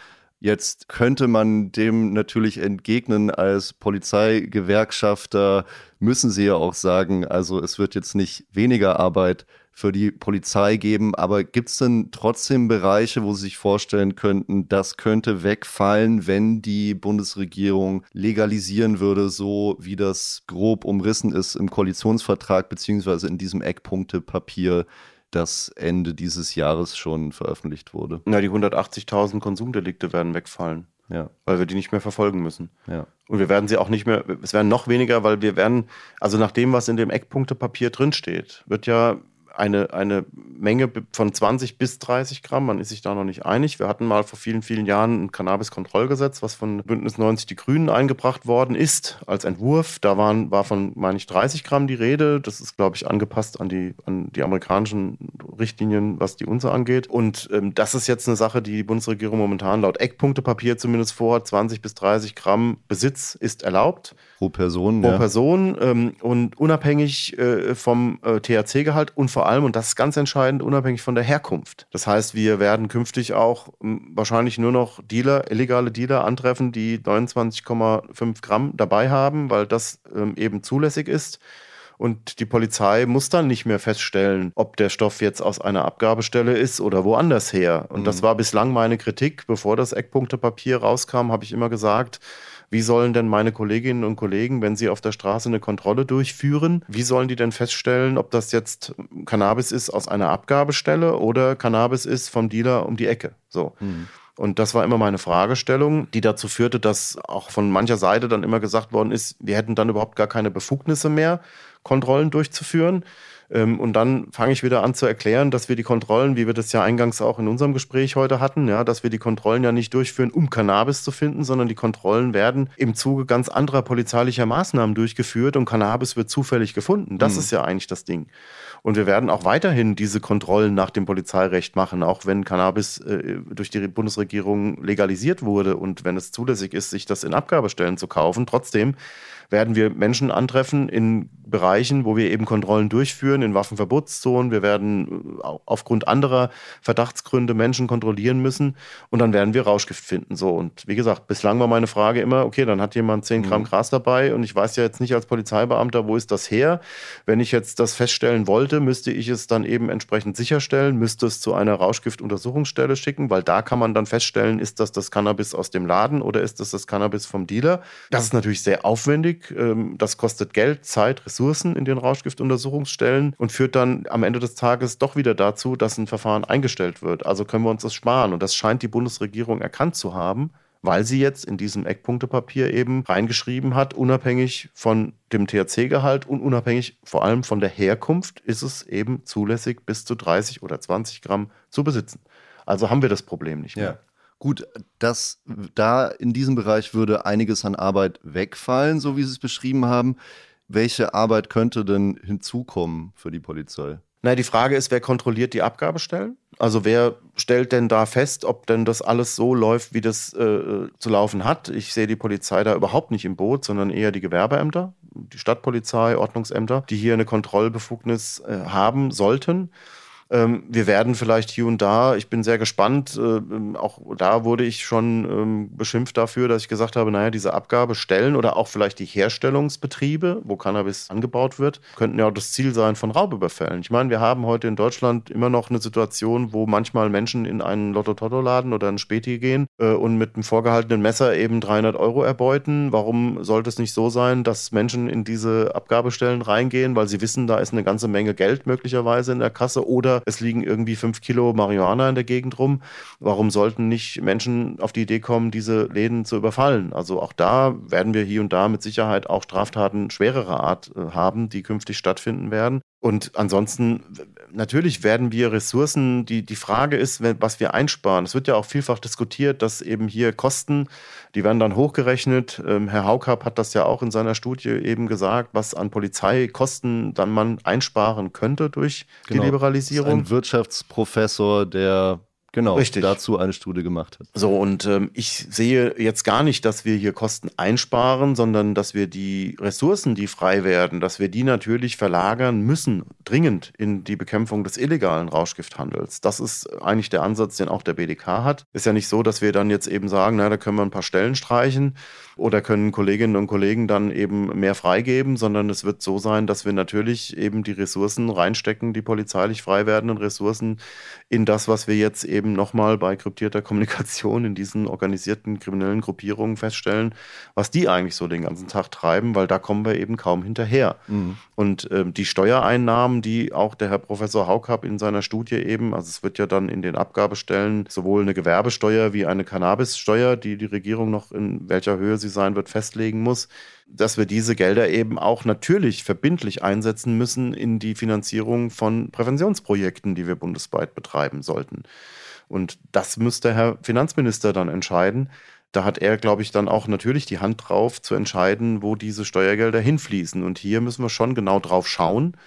Jetzt könnte man dem natürlich entgegnen als Polizeigewerkschafter, müssen Sie ja auch sagen, also es wird jetzt nicht weniger Arbeit für die Polizei geben. Aber gibt es denn trotzdem Bereiche, wo Sie sich vorstellen könnten, das könnte wegfallen, wenn die Bundesregierung legalisieren würde, so wie das grob umrissen ist im Koalitionsvertrag beziehungsweise in diesem Eckpunktepapier, das Ende dieses Jahres schon veröffentlicht wurde? Na, die 180.000 Konsumdelikte werden wegfallen. Ja. Weil wir die nicht mehr verfolgen müssen. Ja. Und wir werden sie auch nicht mehr, es werden noch weniger, weil wir werden, also nach dem, was in dem Eckpunktepapier drinsteht, wird ja eine, eine Menge von 20 bis 30 Gramm. Man ist sich da noch nicht einig. Wir hatten mal vor vielen, vielen Jahren ein Cannabis-Kontrollgesetz, was von Bündnis 90 Die Grünen eingebracht worden ist als Entwurf. Da waren, war von, meine ich, 30 Gramm die Rede. Das ist, glaube ich, angepasst an die, an die amerikanischen Richtlinien, was die UNSA angeht. Und ähm, das ist jetzt eine Sache, die die Bundesregierung momentan laut Eckpunktepapier zumindest vorhat. 20 bis 30 Gramm Besitz ist erlaubt. Pro Person. Pro ja. Person ähm, und unabhängig äh, vom äh, THC-Gehalt und vor allem, und das ist ganz entscheidend, unabhängig von der Herkunft. Das heißt, wir werden künftig auch hm, wahrscheinlich nur noch Dealer, illegale Dealer antreffen, die 29,5 Gramm dabei haben, weil das ähm, eben zulässig ist. Und die Polizei muss dann nicht mehr feststellen, ob der Stoff jetzt aus einer Abgabestelle ist oder woanders her. Und mhm. das war bislang meine Kritik. Bevor das Eckpunktepapier rauskam, habe ich immer gesagt, wie sollen denn meine Kolleginnen und Kollegen, wenn sie auf der Straße eine Kontrolle durchführen, wie sollen die denn feststellen, ob das jetzt Cannabis ist aus einer Abgabestelle oder Cannabis ist vom Dealer um die Ecke? So. Mhm. Und das war immer meine Fragestellung, die dazu führte, dass auch von mancher Seite dann immer gesagt worden ist, wir hätten dann überhaupt gar keine Befugnisse mehr, Kontrollen durchzuführen. Ähm, und dann fange ich wieder an zu erklären, dass wir die Kontrollen, wie wir das ja eingangs auch in unserem Gespräch heute hatten, ja, dass wir die Kontrollen ja nicht durchführen, um Cannabis zu finden, sondern die Kontrollen werden im Zuge ganz anderer polizeilicher Maßnahmen durchgeführt und Cannabis wird zufällig gefunden. Das mhm. ist ja eigentlich das Ding. Und wir werden auch weiterhin diese Kontrollen nach dem Polizeirecht machen, auch wenn Cannabis äh, durch die Bundesregierung legalisiert wurde und wenn es zulässig ist, sich das in Abgabestellen zu kaufen. Trotzdem werden wir Menschen antreffen in Bereichen, wo wir eben Kontrollen durchführen, in Waffenverbotszonen. Wir werden äh, aufgrund anderer Verdachtsgründe Menschen kontrollieren müssen und dann werden wir Rauschgift finden. So und wie gesagt, bislang war meine Frage immer, okay, dann hat jemand 10 Gramm mhm. Gras dabei und ich weiß ja jetzt nicht als Polizeibeamter, wo ist das her? Wenn ich jetzt das feststellen wollte, müsste ich es dann eben entsprechend sicherstellen, müsste es zu einer Rauschgiftuntersuchungsstelle schicken, weil da kann man dann feststellen, ist das das Cannabis aus dem Laden oder ist das das Cannabis vom Dealer? Das ist natürlich sehr aufwendig. Ähm, das kostet Geld, Zeit, Ressourcen in den Rauschgiftuntersuchungsstellen und führt dann am Ende des Tages doch wieder dazu, dass ein Verfahren eingestellt wird. Also können wir uns das sparen. Und das scheint die Bundesregierung erkannt zu haben weil sie jetzt in diesem Eckpunktepapier eben reingeschrieben hat, unabhängig von dem THC-Gehalt und unabhängig vor allem von der Herkunft ist es eben zulässig, bis zu 30 oder 20 Gramm zu besitzen. Also haben wir das Problem nicht mehr. Ja. Gut, das, da in diesem Bereich würde einiges an Arbeit wegfallen, so wie Sie es beschrieben haben. Welche Arbeit könnte denn hinzukommen für die Polizei? Na, die Frage ist, wer kontrolliert die Abgabestellen? Also wer stellt denn da fest, ob denn das alles so läuft, wie das äh, zu laufen hat? Ich sehe die Polizei da überhaupt nicht im Boot, sondern eher die Gewerbeämter, die Stadtpolizei, Ordnungsämter, die hier eine Kontrollbefugnis äh, haben sollten. Ähm, wir werden vielleicht hier und da, ich bin sehr gespannt, äh, auch da wurde ich schon ähm, beschimpft dafür, dass ich gesagt habe, naja, diese Abgabestellen oder auch vielleicht die Herstellungsbetriebe, wo Cannabis angebaut wird, könnten ja auch das Ziel sein von Raubüberfällen. Ich meine, wir haben heute in Deutschland immer noch eine Situation, wo manchmal Menschen in einen Lotto-Totto-Laden oder einen Späti gehen äh, und mit einem vorgehaltenen Messer eben 300 Euro erbeuten. Warum sollte es nicht so sein, dass Menschen in diese Abgabestellen reingehen, weil sie wissen, da ist eine ganze Menge Geld möglicherweise in der Kasse oder es liegen irgendwie fünf Kilo Marihuana in der Gegend rum. Warum sollten nicht Menschen auf die Idee kommen, diese Läden zu überfallen? Also auch da werden wir hier und da mit Sicherheit auch Straftaten schwererer Art äh, haben, die künftig stattfinden werden. Und ansonsten, natürlich werden wir Ressourcen, die, die Frage ist, was wir einsparen. Es wird ja auch vielfach diskutiert, dass eben hier Kosten, die werden dann hochgerechnet. Ähm, Herr Haukap hat das ja auch in seiner Studie eben gesagt, was an Polizeikosten dann man einsparen könnte durch genau. die Liberalisierung. ein Wirtschaftsprofessor, der Genau, Richtig. dazu eine Studie gemacht hat. So, und ähm, ich sehe jetzt gar nicht, dass wir hier Kosten einsparen, sondern dass wir die Ressourcen, die frei werden, dass wir die natürlich verlagern müssen, dringend in die Bekämpfung des illegalen Rauschgifthandels. Das ist eigentlich der Ansatz, den auch der BDK hat. Ist ja nicht so, dass wir dann jetzt eben sagen, na, da können wir ein paar Stellen streichen oder können Kolleginnen und Kollegen dann eben mehr freigeben, sondern es wird so sein, dass wir natürlich eben die Ressourcen reinstecken, die polizeilich frei werdenden Ressourcen in das, was wir jetzt eben nochmal bei kryptierter Kommunikation in diesen organisierten kriminellen Gruppierungen feststellen, was die eigentlich so den ganzen Tag treiben, weil da kommen wir eben kaum hinterher. Mhm. Und ähm, die Steuereinnahmen, die auch der Herr Professor Haukap in seiner Studie eben, also es wird ja dann in den Abgabestellen sowohl eine Gewerbesteuer wie eine Cannabissteuer, die die Regierung noch in welcher Höhe sie sein wird, festlegen muss, dass wir diese Gelder eben auch natürlich verbindlich einsetzen müssen in die Finanzierung von Präventionsprojekten, die wir bundesweit betreiben sollten. Und das müsste Herr Finanzminister dann entscheiden. Da hat er, glaube ich, dann auch natürlich die Hand drauf zu entscheiden, wo diese Steuergelder hinfließen. Und hier müssen wir schon genau drauf schauen,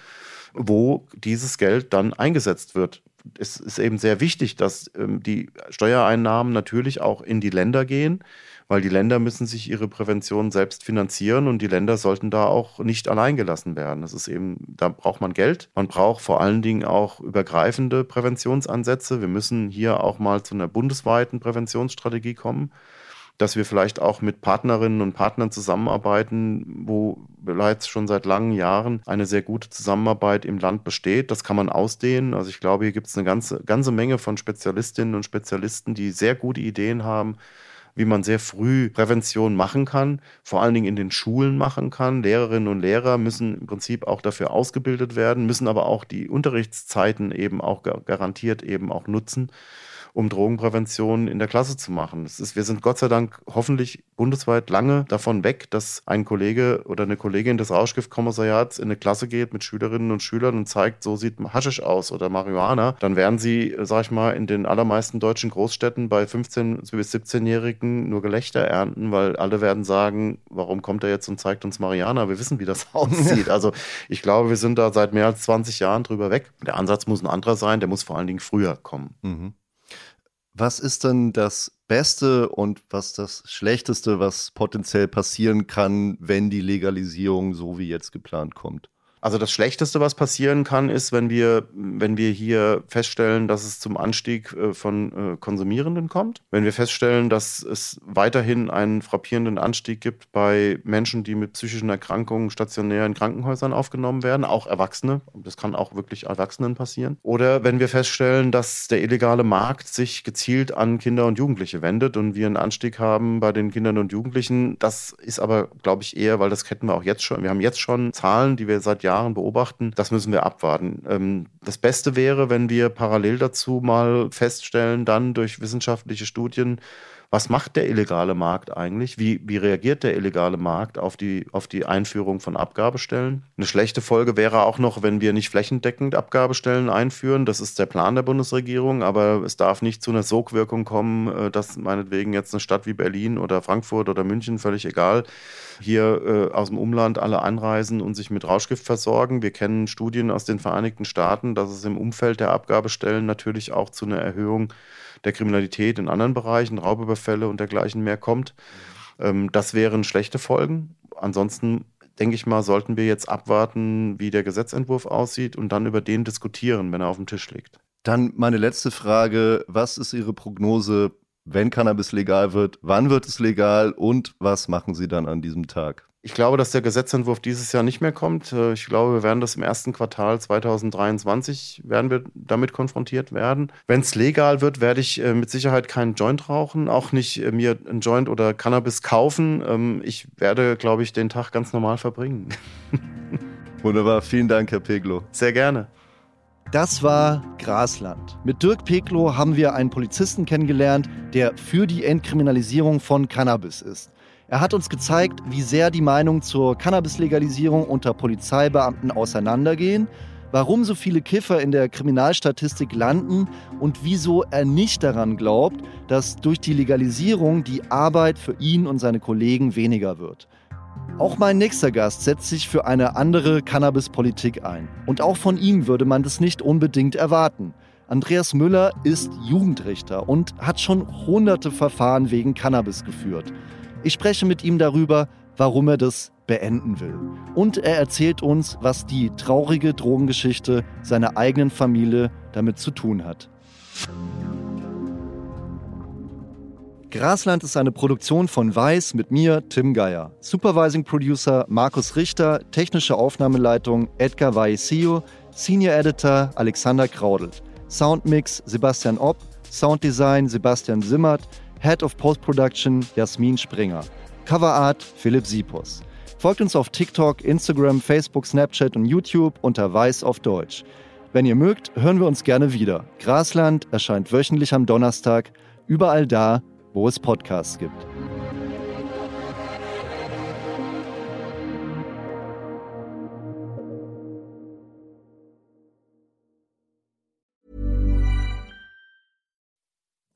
wo dieses Geld dann eingesetzt wird es ist eben sehr wichtig, dass ähm, die Steuereinnahmen natürlich auch in die Länder gehen, weil die Länder müssen sich ihre Prävention selbst finanzieren und die Länder sollten da auch nicht alleingelassen werden. Das ist eben, da braucht man Geld. Man braucht vor allen Dingen auch übergreifende Präventionsansätze. Wir müssen hier auch mal zu einer bundesweiten Präventionsstrategie kommen dass wir vielleicht auch mit Partnerinnen und Partnern zusammenarbeiten, wo bereits schon seit langen Jahren eine sehr gute Zusammenarbeit im Land besteht. Das kann man ausdehnen. Also ich glaube, hier gibt es eine ganze, ganze Menge von Spezialistinnen und Spezialisten, die sehr gute Ideen haben, wie man sehr früh Prävention machen kann, vor allen Dingen in den Schulen machen kann. Lehrerinnen und Lehrer müssen im Prinzip auch dafür ausgebildet werden, müssen aber auch die Unterrichtszeiten eben auch garantiert eben auch nutzen um Drogenprävention in der Klasse zu machen. Das ist, wir sind Gott sei Dank hoffentlich bundesweit lange davon weg, dass ein Kollege oder eine Kollegin des Rauschgiftkommissariats in eine Klasse geht mit Schülerinnen und Schülern und zeigt, so sieht Haschisch aus oder Marihuana. Dann werden sie, sag ich mal, in den allermeisten deutschen Großstädten bei 15- bis 17-Jährigen nur Gelächter ernten, weil alle werden sagen, warum kommt er jetzt und zeigt uns Marihuana? Wir wissen, wie das aussieht. Also ich glaube, wir sind da seit mehr als 20 Jahren drüber weg. Der Ansatz muss ein anderer sein, der muss vor allen Dingen früher kommen. Mhm. Was ist denn das Beste und was das Schlechteste, was potenziell passieren kann, wenn die Legalisierung so wie jetzt geplant kommt? Also das Schlechteste, was passieren kann, ist, wenn wir, wenn wir hier feststellen, dass es zum Anstieg äh, von äh, Konsumierenden kommt. Wenn wir feststellen, dass es weiterhin einen frappierenden Anstieg gibt bei Menschen, die mit psychischen Erkrankungen stationär in Krankenhäusern aufgenommen werden, auch Erwachsene. Das kann auch wirklich Erwachsenen passieren. Oder wenn wir feststellen, dass der illegale Markt sich gezielt an Kinder und Jugendliche wendet und wir einen Anstieg haben bei den Kindern und Jugendlichen. Das ist aber, glaube ich, eher, weil das kennen wir auch jetzt schon. Wir haben jetzt schon Zahlen, die wir seit Jahren beobachten. Das müssen wir abwarten. Ähm, das Beste wäre, wenn wir parallel dazu mal feststellen, dann durch wissenschaftliche Studien, was macht der illegale Markt eigentlich? Wie, wie reagiert der illegale Markt auf die, auf die Einführung von Abgabestellen? Eine schlechte Folge wäre auch noch, wenn wir nicht flächendeckend Abgabestellen einführen. Das ist der Plan der Bundesregierung, aber es darf nicht zu einer Sogwirkung kommen, äh, dass meinetwegen jetzt eine Stadt wie Berlin oder Frankfurt oder München, völlig egal, hier äh, aus dem Umland alle anreisen und sich mit Rauschgift versorgen. Wir kennen Studien aus den Vereinigten Staaten, dass es im Umfeld der Abgabestellen natürlich auch zu einer Erhöhung der Kriminalität in anderen Bereichen, Raubüberfälle und dergleichen mehr kommt. Ähm, das wären schlechte Folgen. Ansonsten denke ich mal, sollten wir jetzt abwarten, wie der Gesetzentwurf aussieht und dann über den diskutieren, wenn er auf dem Tisch liegt. Dann meine letzte Frage. Was ist Ihre Prognose, wenn Cannabis legal wird? Wann wird es legal und was machen Sie dann an diesem Tag? Ich glaube, dass der Gesetzentwurf dieses Jahr nicht mehr kommt. Äh, ich glaube, wir werden das im ersten Quartal 2023 werden wir damit konfrontiert werden. Wenn es legal wird, werde ich äh, mit Sicherheit keinen Joint rauchen, auch nicht äh, mir einen Joint oder Cannabis kaufen. Ähm, ich werde, glaube ich, den Tag ganz normal verbringen. Wunderbar, vielen Dank, Herr Peglo. Sehr gerne. Das war Grasland. Mit Dirk Peklo haben wir einen Polizisten kennengelernt, der für die Entkriminalisierung von Cannabis ist. Er hat uns gezeigt, wie sehr die Meinungen zur Cannabis-Legalisierung unter Polizeibeamten auseinandergehen, warum so viele Kiffer in der Kriminalstatistik landen und wieso er nicht daran glaubt, dass durch die Legalisierung die Arbeit für ihn und seine Kollegen weniger wird. Auch mein nächster Gast setzt sich für eine andere Cannabis-Politik ein. Und auch von ihm würde man das nicht unbedingt erwarten. Andreas Müller ist Jugendrichter und hat schon hunderte Verfahren wegen Cannabis geführt. Ich spreche mit ihm darüber, warum er das beenden will. Und er erzählt uns, was die traurige Drogengeschichte seiner eigenen Familie damit zu tun hat. Grasland ist eine Produktion von Weiß mit mir, Tim Geier. Supervising Producer Markus Richter, technische Aufnahmeleitung Edgar Vaisio, Senior Editor Alexander Kraudel, Soundmix Sebastian Opp, Sounddesign Sebastian Simmert, Head of Post-Production Jasmin Springer. Cover Art Philipp Sipos. Folgt uns auf TikTok, Instagram, Facebook, Snapchat und YouTube unter Weiß auf Deutsch. Wenn ihr mögt, hören wir uns gerne wieder. Grasland erscheint wöchentlich am Donnerstag, überall da, wo es Podcasts gibt.